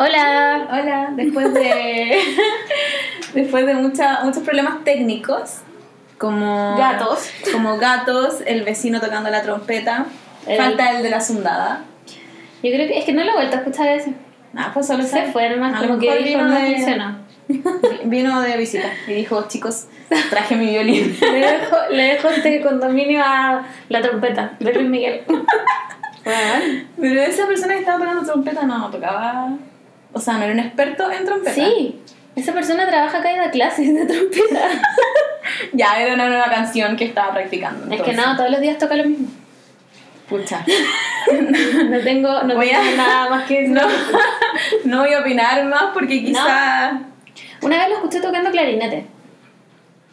Hola. Hola, después de después de mucha, muchos problemas técnicos, como Gatos. como gatos, el vecino tocando la trompeta, El- falta el de la sundada. Yo creo que es que no lo he vuelto a escuchar ese. Nada, pues solo Se fue nomás, como que mejor dijo vino no de- funcionó. Vino de visita y dijo, chicos, traje mi violín. Le dejo, le dejo este condominio a la trompeta de Luis Miguel. Bueno. Pero esa persona que estaba tocando trompeta no tocaba. O sea, no era un experto en trompeta. Sí, esa persona trabaja acá y da clases de trompeta. Ya, era una nueva canción que estaba practicando. Es que no, todos los días toca lo mismo. Pucha. No tengo, no Voy tengo a- nada más que. No, no voy a opinar más porque quizá. Una vez lo escuché tocando clarinete.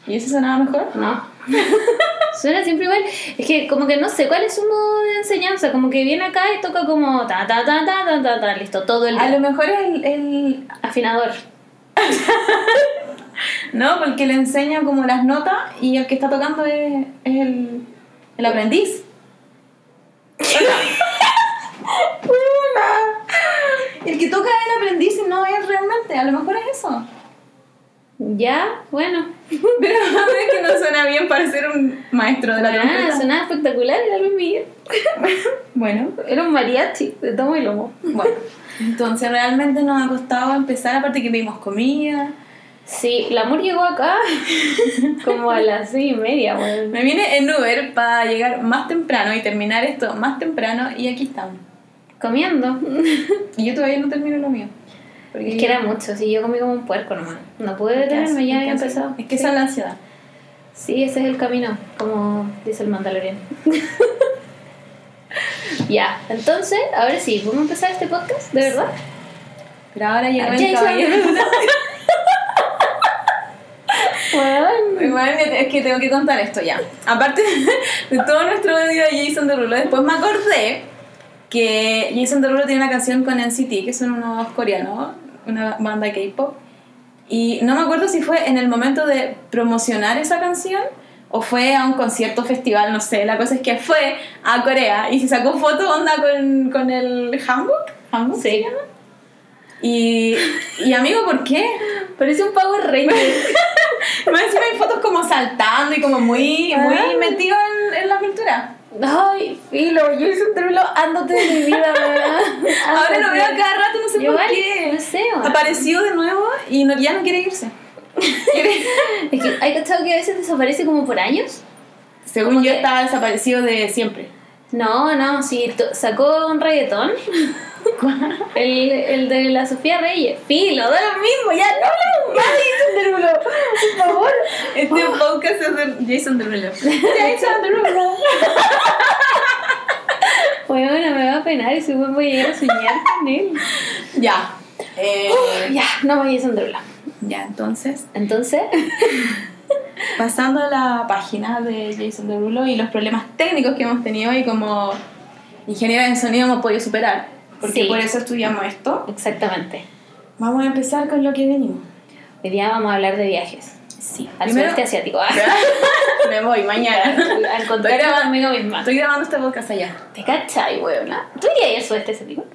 ¿Y eso sonaba mejor? No. Suena siempre igual. Es que como que no sé cuál es su modo de enseñanza. Como que viene acá y toca como ta ta ta ta ta ta, ta listo, todo el A día. lo mejor es el, el- Afinador. No, porque le enseña como las notas y el que está tocando es, es el, el aprendiz. el que toca es el aprendiz y no es realmente. A lo mejor es eso. Ya, bueno. Pero a ver que no suena bien para ser un maestro de la Ah, trompeta. sonaba espectacular, era Luis Miguel. Bueno, Era un mariachi de tomo y lomo. bueno. Entonces realmente nos ha costado empezar, aparte que pedimos comida. Sí, el amor llegó acá como a las seis y media, weón. Me vine en Uber para llegar más temprano y terminar esto más temprano y aquí estamos. Comiendo. Y yo todavía no termino lo mío. Porque Es que era mucho, sí, yo comí como un puerco nomás. No pude detenerme, ya había empezado. Es que esa es la ansiedad. Sí, ese es el camino, como dice el Mandalorian. ya, entonces, ahora sí, ¿podemos empezar este podcast? ¿De verdad? Pero ahora llegó el caballero. Weón. Igual es que tengo que contar esto ya. Aparte de todo nuestro odio a Jason Derulo, después me acordé que Jason Derulo tiene una canción con NCT, que son unos coreanos, una banda K-pop. Y no me acuerdo si fue en el momento de promocionar esa canción o fue a un concierto festival, no sé. La cosa es que fue a Corea y se sacó foto onda con, con el Hanbok. ¿Hanbok se Sí. llama? Y, y amigo, ¿por qué? Parece un Power Ranger. Más encima hay fotos como saltando y como muy, muy Ah. metido en, en la cultura. Ay, filo, yo hice un trulo, ándate de mi vida, weón. Ahora lo veo cada rato, no sé Yo por igual, qué. Sé. Apareció de nuevo y no- ya no quiere irse. Es que hay cachado que a veces desaparece como por años. Según Como yo, que- estaba desaparecido de siempre. No, no, sí, sacó un reggaetón. El, el de la Sofía Reyes. Filo, da lo mismo, ya no de Jason Derulo. Por favor. Este podcast es de Jason Derulo. Jason Derulo. Bueno, me va a penar y seguro voy a llegar a soñar con él. Ya. Eh, Ya, no voy a Jason Derulo. ya, entonces, Entonces, pasando a la página de Jason Derulo y los problemas técnicos que hemos tenido y como ingeniera en sonido hemos podido superar, porque Sí. por eso estudiamos esto, exactamente. vamos a empezar con lo que venimos. Hoy día vamos a hablar de viajes. Sí. Al Primero, sudeste asiático. Me voy mañana. Al contacto conmigo misma. Estoy grabando este podcast allá. ¿Te cachai, weona? ¿Tú irías al sudeste asiático?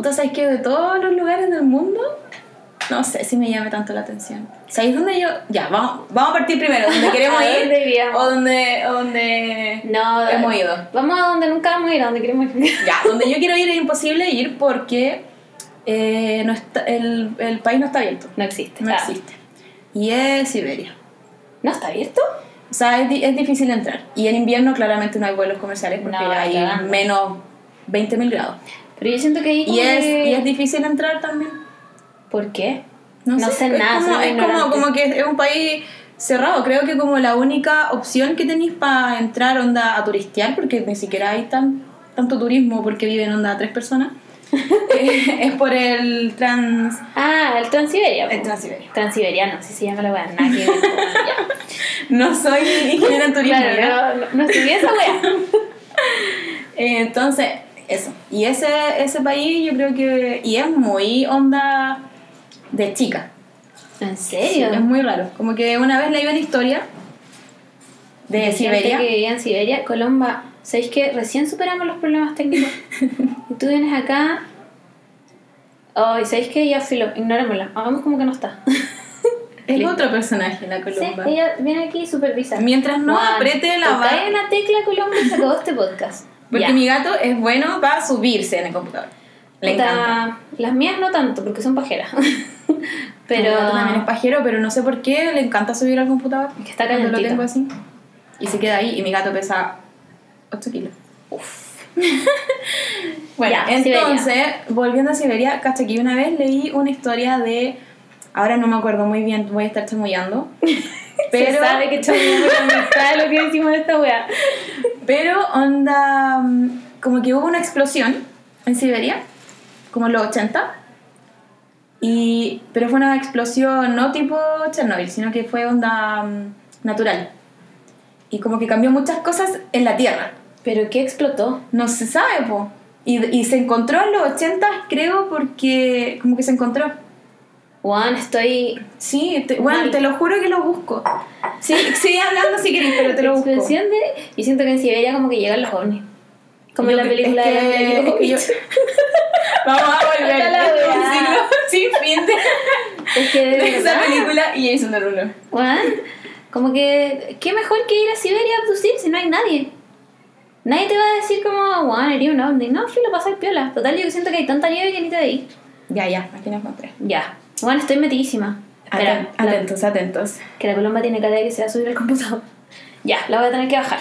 Puta, ¿sabes qué? De todos los lugares del mundo, no sé si me llame tanto la atención. ¿Sabéis dónde yo...? Ya, vamos, vamos a partir primero. ¿Dónde queremos ¿A ir? dónde? ¿O donde, donde No, hemos ido? Vamos a donde nunca vamos a ir, a donde queremos ir. Ya, donde yo quiero ir es imposible ir porque eh, no está, el, el país no está abierto. No existe. No Ah. existe. Y es Siberia. ¿No está abierto? O sea, es, es difícil entrar. Y en invierno claramente no hay vuelos comerciales porque No, hay menos 20.000 grados. Pero yo siento que ahí Y es, que- y es difícil entrar también. ¿Por qué? No, No sé es nada, Como, es como, como que es un país cerrado. Creo que como la única opción que tenéis para entrar onda a turistear, porque ni siquiera hay tan, tanto turismo porque viven onda tres personas, eh, es por el trans... Ah, el Transiberia. El Transiberia. Transiberiano, así se llama la weá. No soy ingeniera en turismo. Claro, no, no, no estudié esa weá. Eh, entonces, eso. Y ese, ese país yo creo que... Y es muy onda de chica. ¿En Sí, serio? es muy raro. Como que una vez leí una historia de, De Siberia. que vivía en Siberia. Colomba, ¿sabéis que recién superamos los problemas técnicos? y tú vienes acá. Ay, ¿sabéis que ella filo? Ignorémosla. Hagamos como que no está. Es Listo. otro personaje, la Sí, Columba. ella viene aquí y supervisa. Mientras no Juan, apriete la barra. en la tecla Colombo y se acabó este podcast. Porque mi gato es bueno para subirse en el computador. Le Puta, encanta. Las mías no tanto, porque son pajeras. pero. Mi gato también es pajero, pero no sé por qué le encanta subir al computador. Que está cuando lo calentito. tengo así. Y se queda ahí y mi gato pesa 8 kilos. Bueno, Ya, entonces, volviendo a Siberia, cacha que una vez leí una historia de. Ahora no me acuerdo muy bien, voy a estar chamullando. Pero, Se sabe que mitad de lo que decimos de esta wea. pero onda. mm, Como que hubo una explosión en Siberia, como en los 80. Y, pero fue una explosión no tipo Chernobyl, sino que fue onda mm, natural. Y como que cambió muchas cosas en la Tierra. ¿Pero qué explotó? No se sabe, po. Y, y se encontró en los 80, creo, porque como que se encontró. Juan, estoy. Sí, te, bueno, te lo juro que lo busco. Sí, sigue hablando si querés, pero te lo busco. De. Yo siento que en Siberia como que llegan los ovnis. Como en Lo la película es de que- es que yo-. Vamos a volver. Un wea. ciclo sin fin de, Es que de de esa película y Jason Derulo. Juan, como que. ¿Qué mejor que ir a Siberia a abducir si no hay nadie? Nadie te va a decir como, Juan, eres un ovni. No, filo, pasa piola. Total, yo siento que hay tanta nieve que ni te veí. Ya, ya, aquí lo encontré. Ya. Juan, estoy metidísima. Espera, Aten- la- atentos, atentos. que la colomba tiene cara de que se va a subir al computador. Ya, la voy a tener que bajar.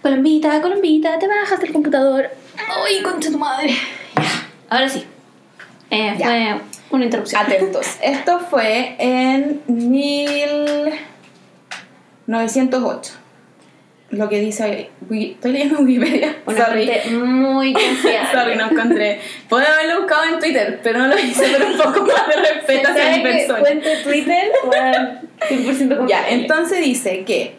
Colombita, Colombita, te bajas del computador. Ay, concha tu madre. Ya, ahora sí. Eh, Ya. fue una interrupción. Atentos. Esto fue en 1908. Lo que dice. Estoy leyendo en Wikipedia. Una Sorry. muy confiable. Sorry, no encontré. Puedo haberlo buscado en Twitter, pero no lo hice por un poco más de respeto hacia ¿Sabe mi persona. Fuente Twitter, bueno, 100% confiable. Ya, entonces dice que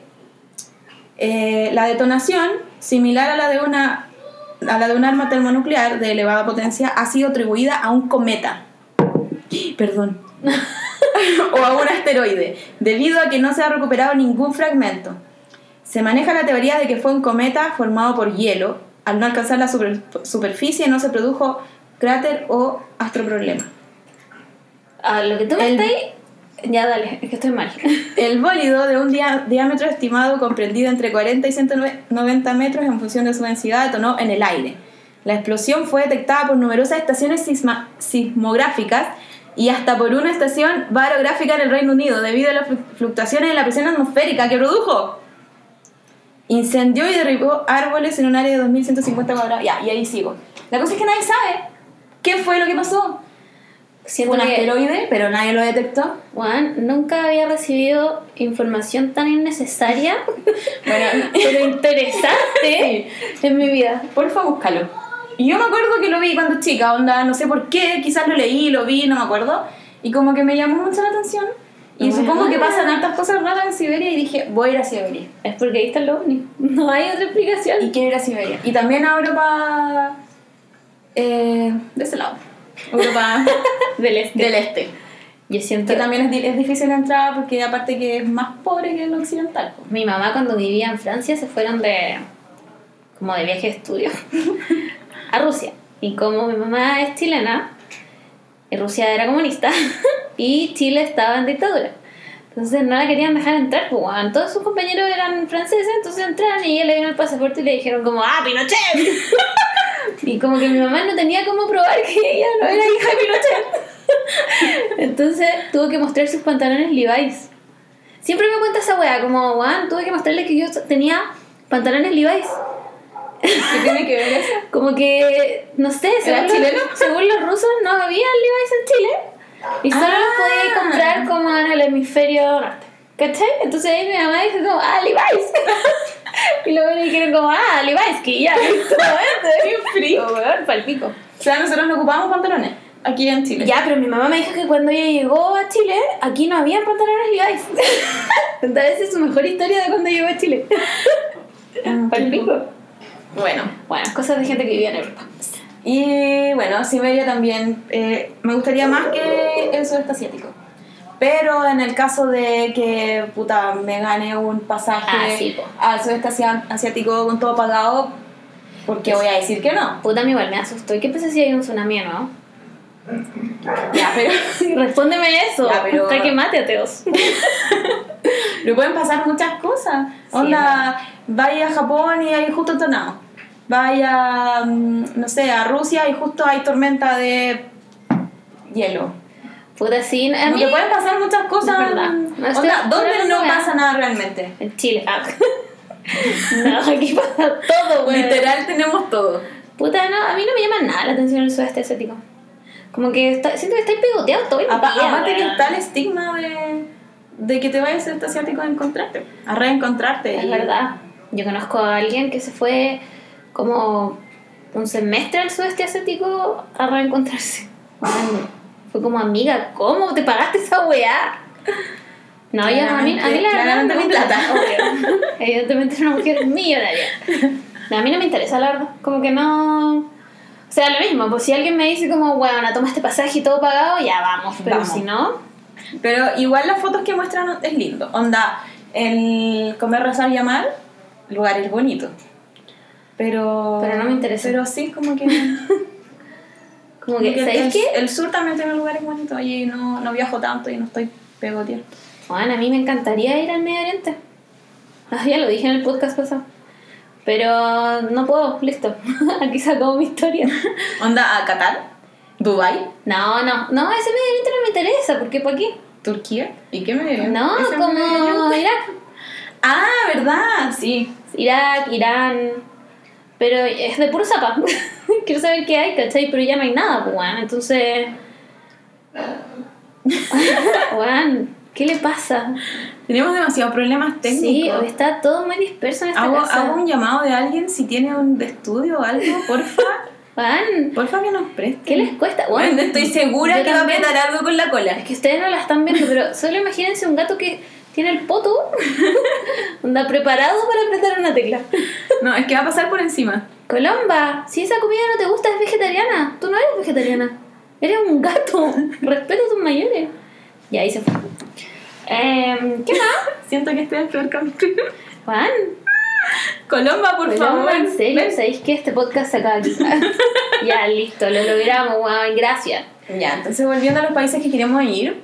eh, la detonación, similar a la de una a la de un arma termonuclear de elevada potencia, ha sido atribuida a un cometa. Perdón. o a un asteroide, debido a que no se ha recuperado ningún fragmento. Se maneja la teoría de que fue un cometa formado por hielo. Al no alcanzar la super- superficie no se produjo cráter o astroproblema. A lo que tú me El- estás. Ya, dale, es que estoy mal. El bólido de un dia- diámetro estimado comprendido entre 40 y 190 metros en función de su densidad detonó en el aire. La explosión fue detectada por numerosas estaciones sisma- sismográficas y hasta por una estación barográfica en el Reino Unido debido a las flu- fluctuaciones en la presión atmosférica que produjo. Incendió y derribó árboles en un área de 2150 cuadrados. Ya, y ahí sigo. La cosa es que nadie sabe qué fue lo que pasó. Siento un que, asteroide, pero nadie lo detectó. Juan, nunca había recibido información tan innecesaria, Bueno, pero interesante en mi vida. Porfa, búscalo. Y yo me acuerdo que lo vi cuando chica, onda, no sé por qué, quizás lo leí, lo vi, no me acuerdo. Y como que me llamó mucho la atención. Y Bueno. supongo que pasan hartas cosas raras en Siberia y dije, voy a ir a Siberia. Es porque ahí está el ovni. No hay otra explicación. Y quiero ir a Siberia. Y también a Europa eh, de ese lado. Europa Del este. del este. Yo siento Que también es, es difícil entrar porque aparte que es más pobre que el occidental. Mi mamá cuando vivía en Francia se fueron de como de viaje de estudio a Rusia. Y como mi mamá es chilena, Rusia era comunista y Chile estaba en dictadura. Entonces no la querían dejar entrar, pues weón. Todos sus compañeros eran franceses, entonces entraron y ella le dieron el pasaporte y le dijeron como, ¡ah, Pinochet! y como que mi mamá no tenía cómo probar que ella no era hija de Pinochet. entonces tuvo que mostrar sus pantalones Levi's. Siempre me cuenta esa weá, como, weón, tuve que mostrarle que yo tenía pantalones Levi's. ¿Qué tiene que ver eso? Como que, no sé, ¿Era según, chileno? Los, según los rusos no había Levi's en Chile. Y solo los Ah. podía comprar como en el hemisferio norte. ¿Cachai? Entonces ahí mi mamá dijo como, ah, Levi's. y luego le dijeron como, ah, Levi's, que ya, listo. Qué frío. weón, palpico. O sea, nosotros no ocupamos pantalones aquí en Chile. Ya, pero mi mamá me dijo que cuando ella llegó a Chile, aquí no había pantalones Levi's. Entonces es su mejor historia de cuando llegó a Chile. Ah, palpico. Bueno, Bueno, cosas de gente que vivía en Europa. y bueno, Siberia también eh, me gustaría más que el sudeste asiático. Pero en el caso de que puta, me gane un pasaje Ah, sí, al sudeste asiático con todo pagado, porque voy a decir que no. Puta, mí igual me asustó. ¿Y qué pasa si hay un tsunami no? Ya, pero. Respóndeme eso. Ya, pero- Hasta que mate ateos. Pero pueden pasar muchas cosas. Onda, vaya a Japón y hay justo tornado. Vaya, mm, no sé, a Rusia y justo hay tormenta de hielo. Puta, sí. A mí, pueden pasar muchas cosas. Es verdad. No, estoy- Onda, ¿dónde no pasa nada realmente? En Chile. Ah. no, aquí pasa todo, güey. Literal tenemos todo. Puta, no, a mí no me llama nada la atención el sudeste asiático. Como que está- siento que estáis pegoteado todo el día. Apa- Aparte que weón. está el estigma de, de que te vayas a este asiático a encontrarte, a reencontrarte. Es y- verdad. Yo conozco a alguien que se fue como un semestre al sudeste asiático a reencontrarse. Fue como amiga, ¿cómo te pagaste esa weá? No, yo a mí, a mí la verdad no me plata. Obvio. Evidentemente era una mujer millonaria. No, a mí no me interesa, la verdad. Como que no. O sea, lo mismo, pues si alguien me dice como, bueno, toma este pasaje y todo pagado, ya vamos. Pero Vamos. si no, Pero igual las fotos que muestran es lindo. Onda, el comer, rezar y amar, lugar es bonito. Pero. Pero no me interesa. Pero sí, como que. como que, que ¿sabéis el, qué? el sur también tiene lugares bonitos y no, no viajo tanto y no estoy pegoteando. Bueno, a mí me encantaría ir al Medio Oriente. Ah, ya lo dije en el podcast pasado. Pero no puedo, listo. Aquí se acabó mi historia. Onda, a Qatar, Dubai, No, no, no, ese Medio Oriente no me interesa, porque ¿para qué? Turquía. ¿Y qué me No, ¿Ese como? Irak. Ah, ¿verdad? Sí. Irak, Irán. Pero es de puro zapa. Quiero saber qué hay, ¿cachai? Pero ya no hay nada, pues. Entonces. Weón, ¿qué le pasa? Tenemos demasiados problemas Sí, técnicos. hoy está todo muy disperso en esta Hago, casa. hago un llamado de alguien si tiene un estudio o algo, porfa. Weón, porfa que nos preste. ¿qué les cuesta? Bueno, estoy segura que va a apretar algo con la cola. Es que ustedes no la están viendo, pero solo imagínense un gato que tiene el poto anda preparado para apretar una tecla. No, es que va a pasar por encima. Colomba, si esa comida no te gusta es vegetariana. Tú no eres vegetariana. Eres un gato. Respeta a tus mayores. Y ahí se fue. Em, ¿Qué más? Siento que este es el peor capítulo. Juan. Colomba, por Colomba, favor. en serio, Ven. ¿sabéis que este podcast se acaba aquí? ya, listo, lo logramos, weón. Gracias. Ya, entonces volviendo a los países que queremos ir,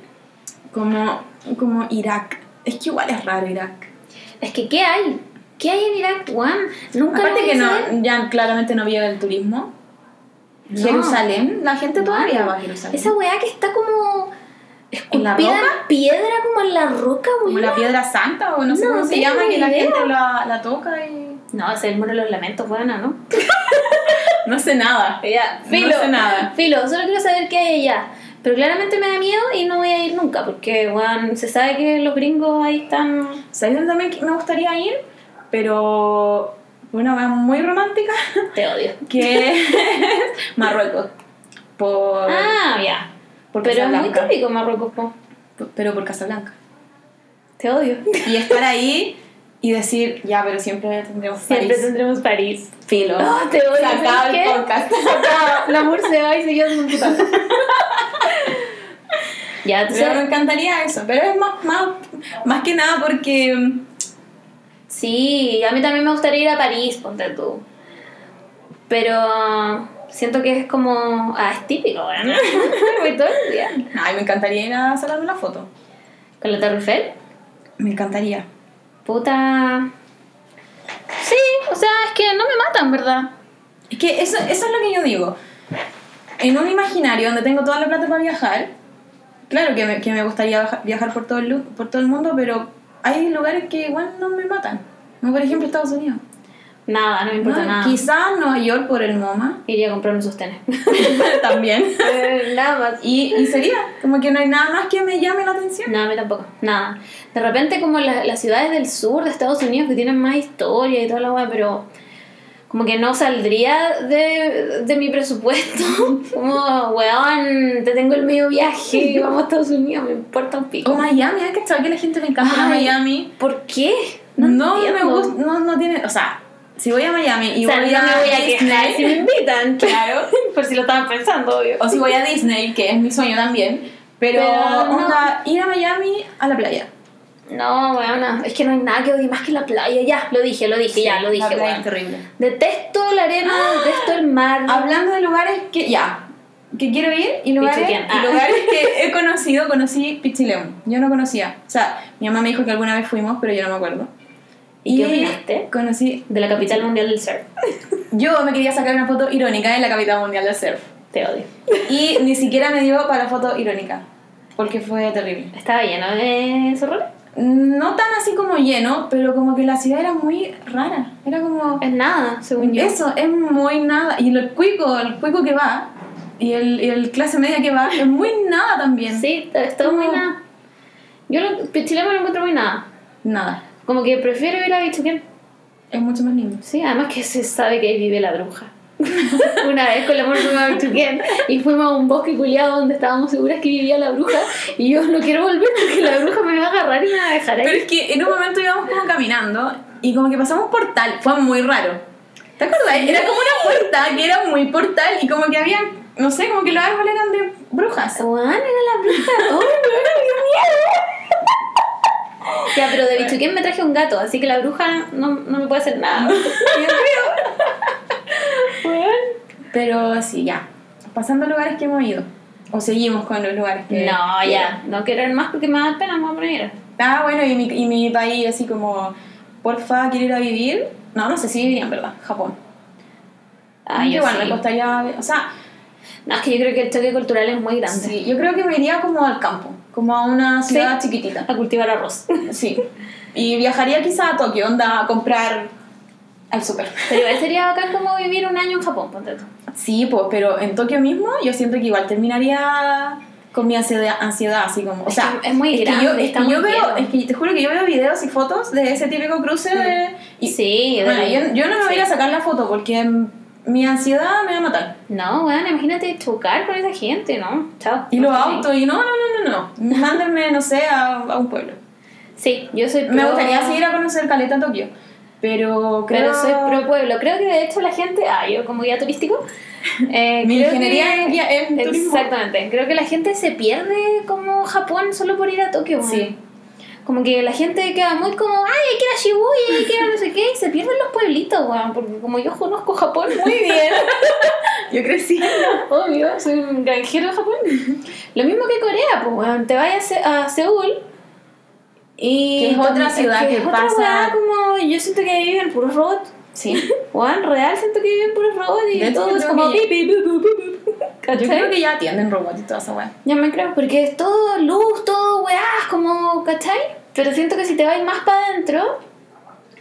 como, como Irak. Es que igual es raro Irak. Es que, ¿qué hay? ¿Qué hay en Irak, Juan? Nunca Aparte que no, ya claramente no vive el turismo. No. Jerusalén, la gente todavía va a Jerusalén. Esa weá que está como ¿En la esculpida en piedra, como en la roca, Como weón. la piedra santa o no sé No cómo se llama, que la gente la, la toca y... No, ese es el muro de los lamentos, weón, ¿no? No sé nada. No filo. sé nada. Filo, solo quiero saber qué hay allá. Pero claramente me da miedo y no voy a ir nunca, porque, se sabe que los gringos ahí están... ¿Sabes también que me gustaría ir? Pero una vez muy romántica, Te odio. que es Marruecos. Por, Ah, ya. Por Pero es muy típico Marruecos, po. Pero por Casablanca. Te odio. Y estar ahí y decir, ya, pero siempre tendremos Siempre París. tendremos París. Filo. Ah, te odio. Se acaba ¿sabes el podcast. Se acaba. El amor se va y se queda sin puta. Ya, tú Pero me encantaría eso. Pero es más, más, más que nada porque... mm, Sí, a mí también me gustaría ir a París, ponte tú. Pero siento que es como. Ah, es típico, ¿verdad? Voy todo el día. Ay, me encantaría ir a sacarme una foto. ¿Con la Torre Eiffel? Me encantaría. Puta. Sí, o sea, es que no me matan, ¿verdad? Es que eso, eso es lo que yo digo. En un imaginario donde tengo toda la plata para viajar, claro que me, que me gustaría viajar por todo, el, por todo el mundo, pero hay lugares que igual no me matan. Como por ejemplo Estados Unidos. Nada, no me importa No, nada. Quizás Nueva York por el MoMA Iría a comprar un sostén. también. nada más. Y, y sería como que no hay nada más que me llame la atención. No, a mí tampoco, nada. De repente como la- las ciudades del sur de Estados Unidos que tienen más historia y toda la weá, pero como que no saldría de, de mi presupuesto. Como, weón, te tengo el medio viaje, vamos a Estados Unidos, me importa un pico. O Miami, ¿hay que que la gente le encanta Miami? ¿Por qué? No, me entiendo. gusta, no, no tiene, o sea, si voy a Miami y O sea, voy no a me voy a Disney, si me invitan, claro. Por si lo estaban pensando, obvio. o si voy a Disney, que es mi sueño también, pero, Pero no. onda, ir a Miami a la playa. No, weón, es que no hay nada que odie más que la playa. Ya, lo dije, lo dije, ya, lo dije, La playa weón. es terrible. Detesto la arena, detesto el mar. Hablando de lugares que, ya, que quiero ir y lugares, Pichuquén, y ah. lugares que he conocido, conocí Pichileón. Yo no conocía. O sea, mi mamá me dijo que alguna vez fuimos, pero yo no me acuerdo. ¿Y qué opinaste? Conocí. De la capital mundial del surf. Yo me quería sacar una foto irónica en la capital mundial del surf. Te odio. Y ni siquiera me dio para la foto irónica. Porque fue terrible. Estaba lleno de zorrones. No tan así como lleno, pero como que la ciudad era muy rara. Era como. Es nada, según yo. Eso, es muy nada. Y el cuico, el cuico que va, y el, y el clase media que va, es muy nada también. Sí, es todo muy Como- nada. Yo lo, Chile me lo encuentro muy nada. Nada. Como que prefiero ir a Bichuquén. Es mucho más lindo. Sí, además que se sabe que ahí vive la bruja. Una vez con la amor fuimos a y fuimos a un bosque culiado donde estábamos seguras que vivía la bruja y yo no quiero volver porque la bruja me va a agarrar y me va a dejar Pero ahí. es que en un momento íbamos como caminando y como que pasamos portal. Fue muy raro. ¿Te acuerdas? Era como una puerta que era muy portal y como que había, no sé, como que los árboles eran de brujas. Juan, era la bruja. ¡Oh, no, qué miedo! Ya, pero de Bichuquén me traje un gato, así que la bruja no, no me puede hacer nada. Pero sí, ya. Pasando a lugares que hemos ido. O seguimos con los lugares que. No, que- ya, no quiero ir más porque me da pena, me voy a poner. Ah, bueno, y mi, y mi país así como, porfa, quiero ir a vivir. No, no sé si viviría en verdad, Japón. Ah, yo Igual sí. me costaría, o sea, No, es que yo creo que el choque cultural es muy grande. sí, yo creo que me iría como al campo, como a una ciudad chiquitita. A cultivar arroz. Sí. Y viajaría quizá a Tokio, onda, a comprar al súper. Pero igual sería bacán como vivir un año en Japón, ponte tú. Sí, pues, pero en Tokio mismo yo siento que igual terminaría con mi ansiedad, ansiedad así como, o Es sea, que es muy que grande, yo, es está que muy yo veo, lleno. es que te juro que yo veo videos y fotos de ese típico cruce de, y, sí, de bueno, yo, yo no me voy a ir a sí. sacar la foto porque mm, mi ansiedad me va a matar. No, bueno, imagínate chocar con esa gente, ¿no? Chao. Y los autos, y no, no, no, no, no. Mándenme, no sé, a, a un pueblo. Sí, yo soy pro... Me gustaría seguir a conocer Caleta Tokio, pero creo... Pero soy pro pueblo. Creo que de hecho la gente... Ah, yo como guía turístico... eh, Mi ingeniería que- en guía- en turismo. Exactamente. Creo que la gente se pierde como Japón solo por ir a Tokio. weón. Sí. Como que la gente queda muy como, ay, hay que ir a Shibuya, hay que ir a no sé qué, y se pierden los pueblitos, weón, porque como yo conozco Japón muy bien, Yo crecí. obvio, soy un granjero de Japón. Lo mismo que Corea, pues, weón, te vayas a a Seúl y... Que es otra ciudad que es otra pasa- weá como, yo siento que viven puros robots. Sí. Weón, real siento que viven puros robots y De todo es como que- pi, pi, pi, pi, pi, pi. ¿Cachai? Yo creo que ya atienden robots y toda esa weá. Ya me creo, porque es todo luz, todo weá, como, ¿cachai? Pero siento que si te vas más para adentro,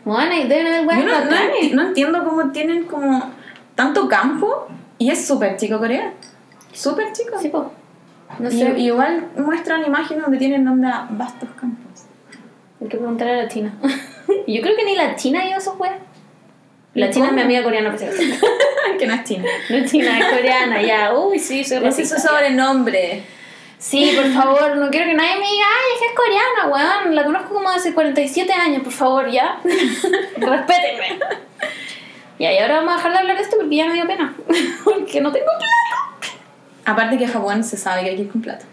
bueno, y deben haber weas no, no, enti- no entiendo cómo tienen como tanto campo y es súper chico Corea. Súper chico. Sí, po. No sé, y igual muestran imágenes donde tienen onda vastos campos. hay que preguntar a la China. Yo creo que ni la China ha ido a esos weas. La ¿Y China es cómo? mi amiga coreana, acaso. que no es china. No es China, es coreana, ya. Uy, sí, soy Ese es racista. su sobrenombre. Sí, por favor, no quiero que nadie me diga, ay, es que es coreana, weón. La conozco como hace 47 años, por favor, ya. Respétenme. Y ahora vamos a dejar de hablar de esto porque ya me dio pena. porque no tengo plata. Aparte que en Japón se sabe que hay que ir con plata.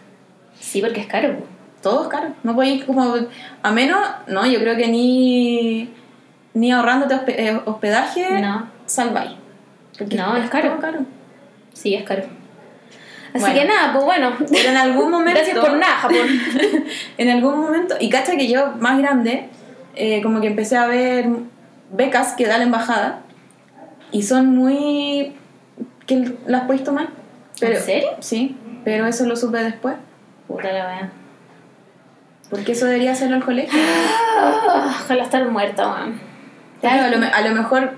Sí, porque es caro. Todo es caro. No puedes ir como. A menos, no, yo creo que ni. Ni ahorrándote eh, hospedaje, No. salváis. Porque No, es caro. todo caro. Sí, es caro. Así Bueno. que nada, pues bueno. Pero en algún momento. Gracias por nada, Japón. en algún momento. Y cacha que yo, más grande, eh, como que empecé a ver becas que da la embajada. Y son muy. que las puedes tomar. Pero, ¿En serio? Sí, pero eso lo supe después. Puta la wea. Porque eso debería hacerlo el colegio. Ah, Ojalá estar muerta, weón. Claro, a lo, a lo mejor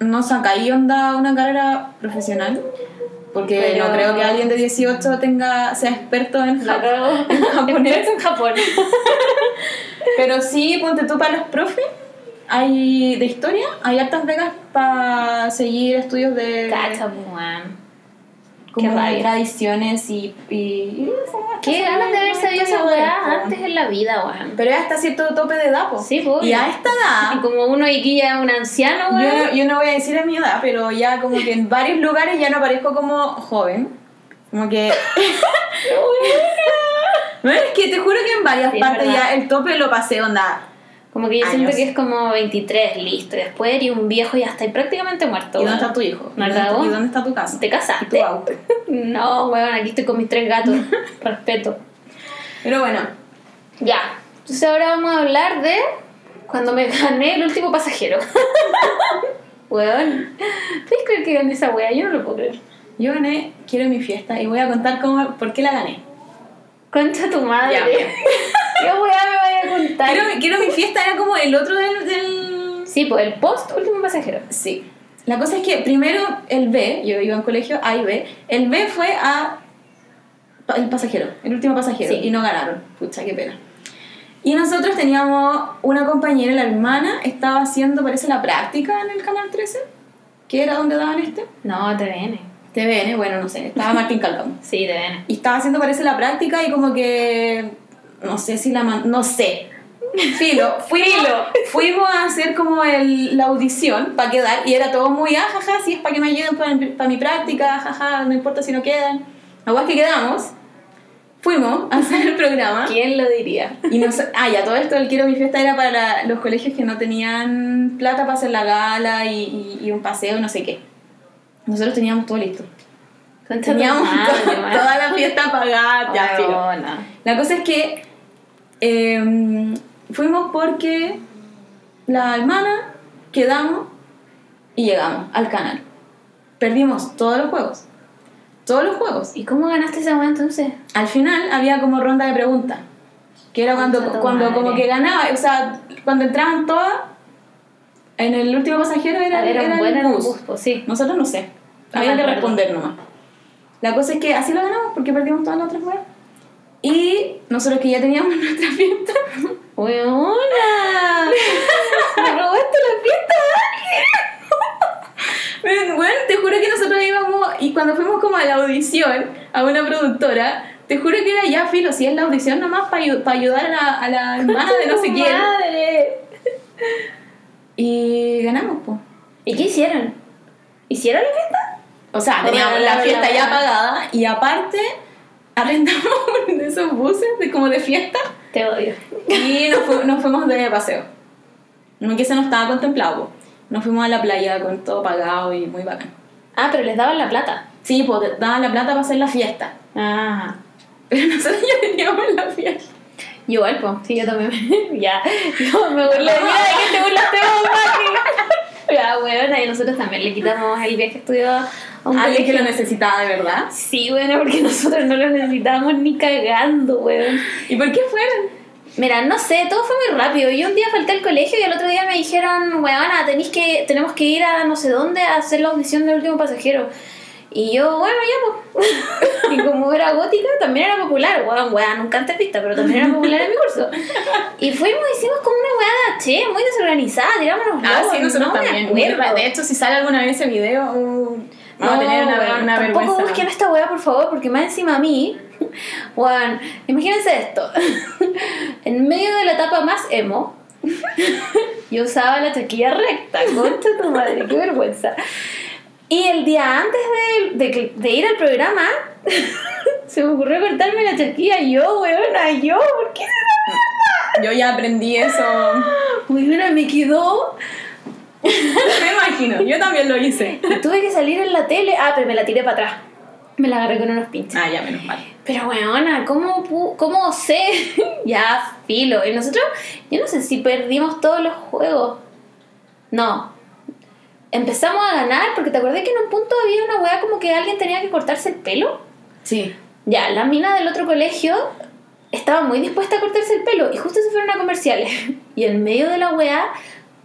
no sacáis onda una carrera profesional. Porque Pero- no creo que alguien de 18 tenga, sea experto en cago. En japonés. Experto en Japón. Pero sí, ponte tú para los profes. Hay de historia, hay hartas becas para seguir estudios de, Cacha, pues. Como tradiciones y. y, y- Qué ganas de haber sabido esa weá antes en la vida, weón. Pero es hasta cierto tope de edad, po. Sí, pues. Y a esta Y edad. como uno ya es un anciano, Yo weón. yo no voy a decir a mi edad, pero ya como que en varios lugares ya no aparezco como joven. Como que. No, es que te juro que en varias Sí, partes ya el tope lo pasé, onda. Como que yo siento Años. que es como 23, listo. Y después eres un viejo y ya estáis prácticamente muerto. ¿Y dónde está tu hijo? ¿No ¿Y dónde? ¿Y dónde está tu casa? ¿Te casaste? ¿Y tu auto? No, weón, aquí estoy con mis tres gatos. Respeto. Pero bueno, Ya. Entonces ahora vamos a hablar de cuando me gané el último pasajero. weón. ¿Puedes creer que gané esa wea? Yo no lo puedo creer. yo gané Quiero mi fiesta y voy a contar cómo, por qué la gané. Concha tu madre. Ya. ¿Qué wea me vaya a Quiero, quiero mi fiesta era como el otro del, del... Sí, pues el post último pasajero. Sí. La cosa es que primero el B, yo iba en colegio A y B, el B fue a el pasajero, el último pasajero, Sí. y no ganaron. Pucha, qué pena. Y nosotros teníamos una compañera, la hermana, estaba haciendo, parece, la práctica en el canal 13, que era donde daban este. No, TVN. TVN, bueno, no sé, estaba Martín Calcamo. Sí, TVN. Y estaba haciendo, parece, la práctica y como que. No sé si la man- No sé. Filo. Fuimos, Filo. fuimos a hacer como el, la audición para quedar y era todo muy, ah, jaja, si es para que me ayuden para, mi práctica, jaja, no importa si no quedan. La es que quedamos, fuimos a hacer el programa. ¿Quién lo diría? Y nos, ah, ya, todo esto del Quiero mi fiesta era para los colegios que no tenían plata para hacer la gala y, y- y un paseo y no sé qué. Nosotros teníamos todo listo. Concha Teníamos madre, toda la fiesta pagada, ya, filo. Weona. La cosa es que em, fuimos porque la hermana quedamos y llegamos al canal. Perdimos todos los juegos. Todos los juegos. ¿Y cómo ganaste esa weá entonces? Al final había como ronda de preguntas. Que era cuando, cuando madre. como que ganaba, o sea, cuando entraban todas, en el último pasajero era, Era, era un buen el bus. pues sí. Nosotros no sé. No Había que responder nomás. La cosa es que así lo ganamos porque perdimos todas las otras weas. Y nosotros que ya teníamos nuestra fiesta, ¡Weona! ¡Me robaste la fiesta Ven, bueno, te juro que nosotros íbamos y cuando fuimos como a la audición a una productora, te juro que era ya filo, si es la audición nomás para ayudar a la, a la hermana de no sé quién. ¡Madre! Y ganamos, pues. ¿Y qué hicieron? ¿Hicieron la fiesta? O sea, Bueno, teníamos la- la la- fiesta ya pagada y aparte arrendamos de esos buses de, como de fiesta Te odio. y nos, fu- nos fuimos de paseo. No que se nos estaba contemplado. Nos fuimos a la playa con todo pagado y muy bacán. Ah, pero les daban la plata. Sí, pues daban la plata para hacer la fiesta. Ah. Pero nosotros ya teníamos la fiesta. Igual, pues, sí, yo también. ya. Yo me burlé. Mira de que te burlaste vos, Mati. Ya, weona, y nosotros también le quitamos el viaje estudio a un Alguien que lo necesitaba de verdad. Sí, bueno, porque nosotros no lo necesitábamos ni cagando, weón. ¿Y por qué fueron? Mira, no sé, todo fue muy rápido. Yo un día falté al colegio y al otro día me dijeron, weona, tenéis que, tenemos que ir a no sé dónde a hacer la audición del último pasajero. Y yo, bueno, ya pues. y como era gótica, también era popular. Weón, weón, nunca antes vista, pero también era popular en mi curso. Y fuimos, hicimos como una weá che, muy desorganizada, tiramos los Ah, globos, sí, nosotros no me también. acuerdo. De hecho, si sale alguna vez ese video, uh, vamos a No, tener una, weón, una tampoco vergüenza. busquen esta weá, por favor, porque más encima a mí, weón, imagínense esto. en medio de la etapa más emo, yo usaba la chaquilla recta, concha tu madre, qué vergüenza. Y el día antes de, de de ir al programa, se me ocurrió cortarme la chaquilla yo, weona, yo, ¿por qué Yo ya aprendí eso. Weona, me quedó. Me imagino, yo también lo hice. Y tuve que salir en la tele. Ah, pero me la tiré para atrás. Me la agarré con unos pinches. Ah, ya, menos mal. Pero weona, ¿cómo, pu- cómo sé? ya, filo. Y nosotros, yo no sé si perdimos todos los juegos. No. Empezamos a ganar porque te acordás que en un punto había una weá como que alguien tenía que cortarse el pelo. Sí. Ya, la mina del otro colegio estaba muy dispuesta a cortarse el pelo y justo se fueron a comerciales. Y en medio de la weá,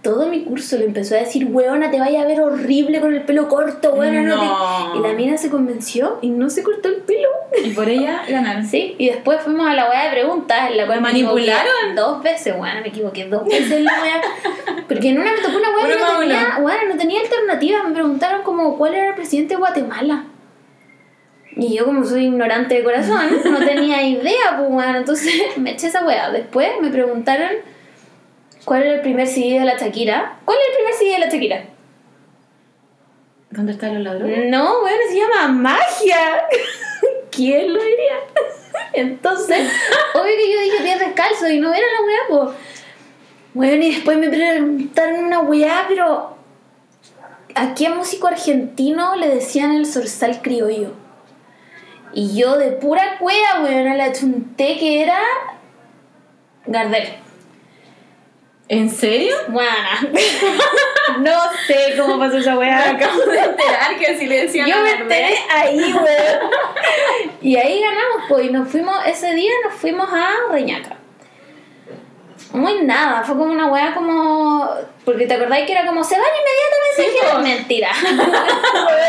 todo mi curso le empezó a decir, weona, te vaya a ver horrible con el pelo corto, weona, no, No. te-". Y la mina se convenció y no se cortó el pelo. Y por ella ganaron. Sí, y después fuimos a la weá de preguntas, en la cual me ¿Manipularon? dos veces, weón, me equivoqué dos veces en la weá. Porque en una me tocó una weá que no tenía, weón, no tenía alternativa. Me preguntaron como cuál era el presidente de Guatemala. Y yo como soy ignorante de corazón, no tenía idea, pues weón, entonces me eché esa weá. Después me preguntaron cuál era el primer CD de la Shakira. ¿Cuál es el primer CD de la Shakira? ¿Dónde están los ladrones? No, weón, se llama magia. ¿Quién lo diría? Entonces, obvio que yo dije pies descalzo y no era la weá, po. Bueno, y después me preguntaron una weá, pero ¿a qué músico argentino le decían el zorzal criollo? Y yo de pura cueva, weón, la chunté que era Gardel. ¿En serio? Bueno, no sé cómo pasó esa Me weá. acabo de enterar que así le decían Yo a me enteré ahí, weón. Y ahí ganamos, pues, y nos fuimos, ese día nos fuimos a Reñaca. Muy nada, fue como una weá como... Porque te acordáis que era como, se van inmediatamente. Sí, Era mentira.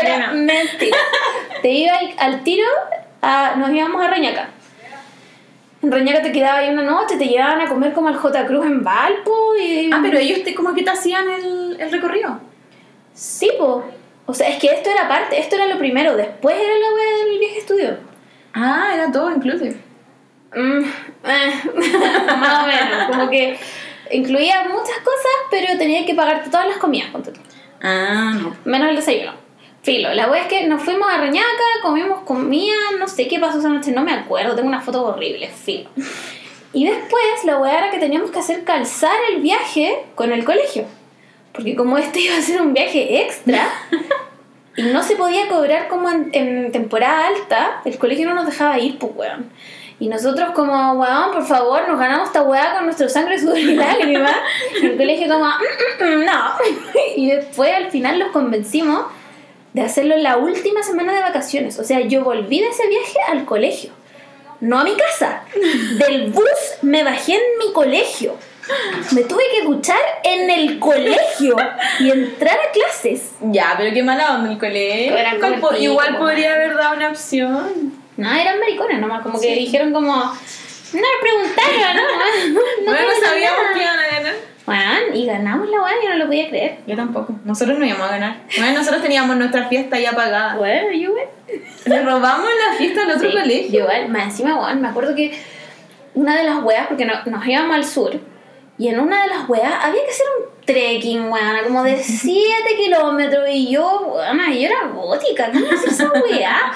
Era mentira. Te iba al, al tiro, a- nos íbamos a Reñaca. En Reñaca te quedaba ahí una noche, te llevaban a comer como al J. Cruz en Valpo y... Ah, pero ellos te, como que te hacían el, el recorrido. Sí, po. O sea, es que esto era parte, esto era lo primero, después era la weá del viaje estudio. Ah, era todo inclusive. Mm, eh, más o menos, como que incluía muchas cosas, pero tenía que pagarte todas las comidas, tú. Ah, no. menos el desayuno. Filo, la wea es que nos fuimos a Reñaca, comimos comida, no sé qué pasó esa noche, no me acuerdo, tengo una foto horrible, filo. Y después la wea era que teníamos que hacer calzar el viaje con el colegio. Porque como este iba a ser un viaje extra y no se podía cobrar como en, en temporada alta, el colegio no nos dejaba ir, pues weón. Y nosotros como, weón, por favor, nos ganamos esta weá con nuestro sangre, sudor y lágrimas. Y el colegio como, "Mm, mm, mm, no. Y después al final los convencimos de hacerlo en la última semana de vacaciones. O sea, yo volví de ese viaje al colegio. No a mi casa. Del bus me bajé en mi colegio. Me tuve que duchar en el colegio y entrar a clases. Ya, pero qué mala onda el colegio. Igual, po- podría haber dado una opción. No, eran maricones nomás, como que Sí. dijeron como... No me preguntaron, ¿no? No bueno, sabíamos nada. que iban a ganar. Bueno, y ganamos la weá, yo no lo podía creer. Yo tampoco. Nosotros no íbamos a ganar. Bueno, nosotros teníamos nuestra fiesta ya pagada. Bueno, yo. Le robamos la fiesta al otro Sí, colegio. Igual, más encima, weón, me acuerdo que una de las weas, porque no- nos íbamos al sur, y en una de las weas había que hacer un trekking, weón, como de 7 kilómetros, y yo, weón, yo era gótica, ¿cómo hacer esa wea?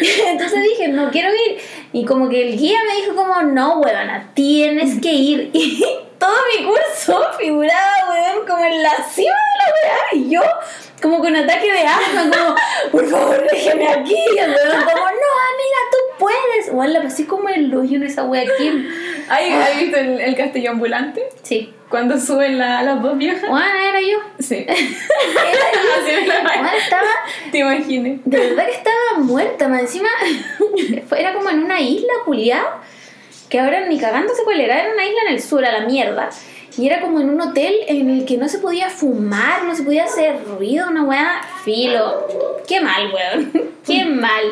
Entonces dije, no quiero ir, y como que el guía me dijo como, no, weón, tienes que ir, y todo mi curso figuraba, weón, como en la cima de la wea, y yo como con ataque de asma, como, por favor, déjeme aquí. Y el weón como, no, amiga, tú puedes. Weón, la pasé como el hoyo en esa wea aquí. ¿Hay, ¿hay visto el, el castillo ambulante? Sí. Cuando suben la- las dos viejas. Weón, era yo. Sí. Weón, estaba, Te imaginé. de verdad que estaba muerta, más encima, era como en una isla culiada, que ahora ni cagándose cuál era, era una isla en el sur, a la mierda. Y era como en un hotel en el que no se podía fumar, no se podía hacer ruido, una weá filo. Qué mal, weón. Qué mal.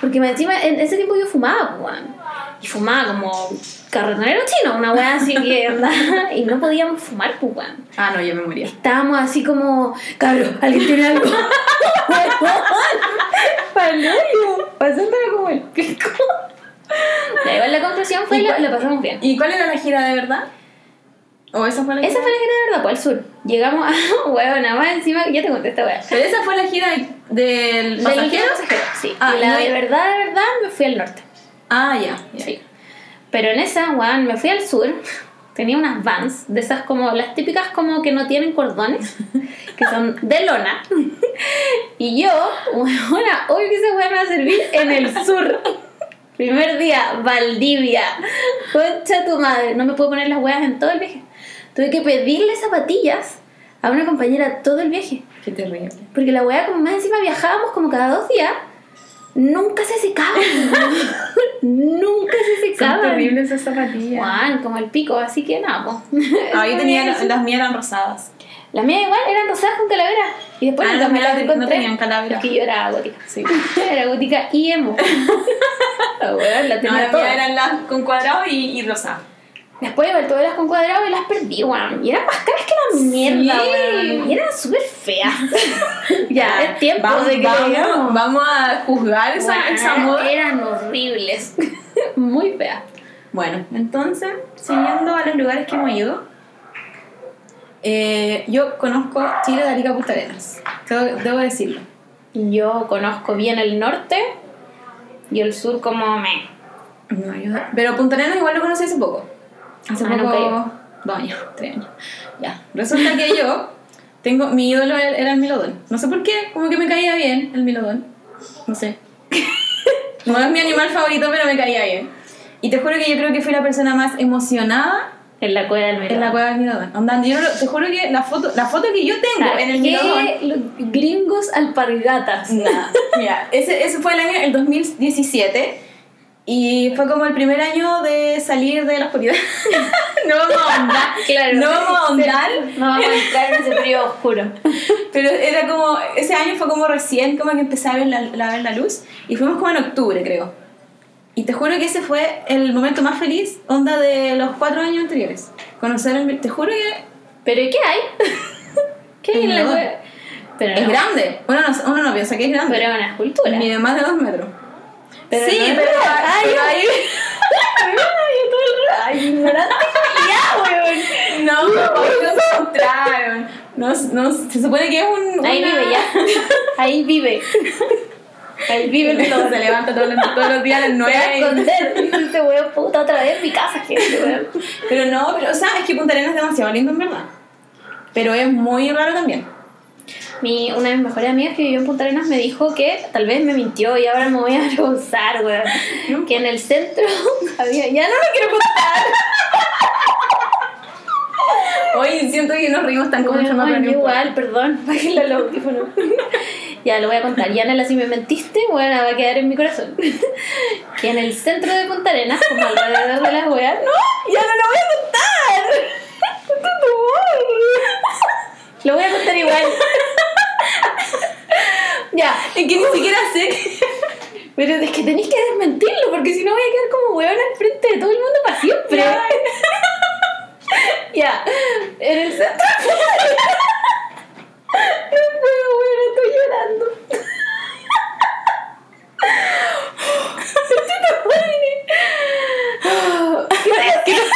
Porque más encima en ese tiempo yo fumaba, weón. Y fumaba como carretonero chino, una weá así que. Y no podíamos fumar, pues, weón. Ah, no, yo me moría. Estábamos así como, cabrón, alguien tiene algo. Paloyo, pasándolo como el pico. Da igual la conclusión fue ¿Y la, cuál- la pasamos bien. ¿Y cuál era la gira de verdad? ¿O esa fue la gira? Esa fue la gira de verdad, pues al sur. Llegamos a, weón, nada más encima, ya te conté esta weá. Pero esa fue la gira del Del pasajero. pasajero, sí. Ah, y la no- de verdad, de verdad, me fui al norte. Ah, ya. ya. Sí. Pero en esa, weón, me fui al sur. Tenía unas vans, de esas como, las típicas como que no tienen cordones, que son de lona. Y yo, weón, obvio que me va a servir en el sur. Primer día, Valdivia. Concha tu madre. No me puedo poner las weas en todo el viaje. Tuve que pedirle zapatillas a una compañera todo el viaje. Qué terrible. Porque la weá, como más encima viajábamos como cada dos días, nunca se secaban. nunca se Son secaban. terribles esas zapatillas. Juan, como el pico, así que nada. Ah, yo tenía, las mías eran rosadas. Las mías igual eran rosadas con calavera. Y después Ah, las me mías las no encontré. tenían calavera. Porque yo era gótica. Sí. era gótica y emo. la la No, tenía las mías eran las con cuadrado y, y rosa. Después igual todas las con cuadrado y las perdí, weón. Y eran más caras que la mierda, weón. Y eran súper feas. ya, es tiempo vamos, de que vamos, vamos a juzgar esa, Weón, esa moda. Eran horribles. Muy feas. Bueno, entonces, siguiendo a los lugares que hemos ido, eh, yo conozco Chile de Arica Punta Arenas. Debo, debo decirlo. Yo conozco bien el norte y el sur como me. No, yo- pero Punta Arenas igual lo conocí hace poco. Hace Ah, poco. ido. Dos años, tres años. Ya. Resulta que yo tengo. Mi ídolo era el Milodón. No sé por qué, como que me caía bien el Milodón. No sé. No es mi animal favorito, pero me caía bien. Y te juro que yo creo que fui la persona más emocionada En la cueva del en la cueva del Milodón. Onda, yo no te juro que la foto, la foto que yo tengo ¿Sabes en el? Milodón. Los gringos alpargatas. Nada. Mira, ese, ese fue el año, el 2017. Y fue como el primer año de salir de la oscuridad. no vamos a ahondar. Claro. No vamos a ahondar. No vamos a entrar en ese periodo oscuro. Pero era como, ese año fue como recién como que empecé a ver la, la, ver la luz. Y fuimos como en octubre, creo. Y te juro que ese fue el momento más feliz, onda de los cuatro años anteriores. Conocer el... Te juro que ¿Pero ¿y qué hay? ¿Qué hay en la? Pero es no, grande. Uno no, uno no piensa que es grande. Pero es una escultura. Mide más de dos metros. Pero sí, no pero. Ay, pero ahí... Ay, ignorante ya, weón. No, ahí lo encontraron. No, no, se supone que es un. Ahí una- vive ya. Ahí vive. Ahí vive el Se levanta todos los, todos los días a las Se va a 9. esconder. Este weón puta otra vez en mi casa, gente, weón. Pero no, pero, o sea, es que Punta Arenas es demasiado lindo en verdad. Pero es muy raro también. Mi, una de mis mejores amigas que vivió en Punta Arenas me dijo que tal vez me mintió y ahora me voy a avergonzar, weón. Que en el centro había. Ya no lo quiero contar. Hoy siento que nos reímos tan como no igual, perdón, bájenle los audífonos. ya lo voy a contar. Ya Nela, si me mentiste, bueno, va a quedar en mi corazón. que en el centro de Punta Arenas, como alrededor de las weas, no, ya no lo voy a contar. lo voy a contar igual. ya, Es que ni siquiera sé. pero es que tenéis que desmentirlo, porque si no voy a quedar como weón al frente de todo el mundo para siempre. Ya. Ya, en el centro. No puedo, weón, estoy llorando. Ya,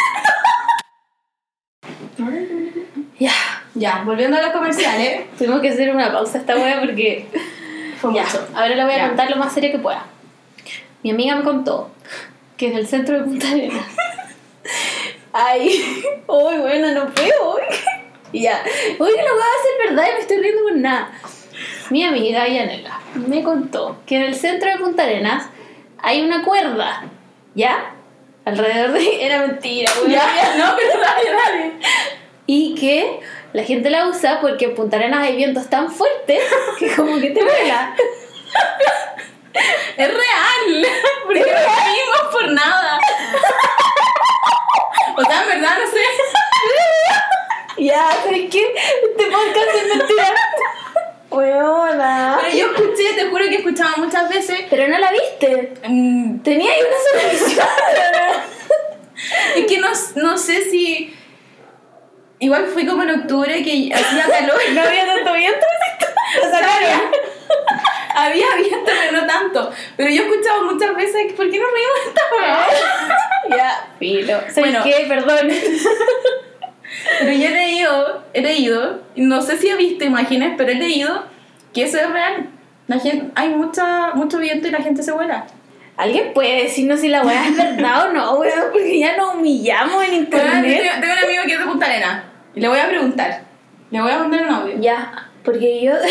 Ya, volviendo a los comerciales. tuvimos que hacer una pausa esta wea porque. Fue Ya, mucho. ahora la voy a Ya. contar lo más serio que pueda. Mi amiga me contó que en el centro de Punta Arenas. Ay, uy, bueno, no puedo. Ya, oye, la voy a hacer verdad y me estoy riendo por nada. Mi amiga Yanela me contó que en el centro de Punta Arenas hay una cuerda, ¿ya? Alrededor de. Era mentira. Ya, ya, no, pero dale, dale. Y que la gente la usa porque en Punta Arenas hay vientos tan fuertes que como que te vuela. Es real. Porque no reímos por nada. O sea, en verdad, no sé. Ya, ¿sabes qué? Este podcast es mentira. Weona. Pero yo escuché, te juro que escuchaba muchas veces. Pero no la viste. mm, Tenía ahí una sola visión. Es que no, no sé si. Igual fui como en octubre que hacía calor. No había tanto viento. Lo sacaron. Había viento, pero no tanto. Pero yo he escuchado muchas veces, ¿por qué no reímos de esta weá? Ya, filo. ¿Sabes Bueno. qué? Perdón. Pero yo he leído, he leído, no sé si he visto imágenes, pero he leído que eso es real. La gente, hay mucha, mucho viento y la gente se vuela. ¿Alguien puede decirnos si la weá es verdad o no, weón? Porque ya nos humillamos en internet. tengo, tengo un amigo que es de Punta Arena le voy a preguntar. Le voy a mandar un audio. Ya, porque yo.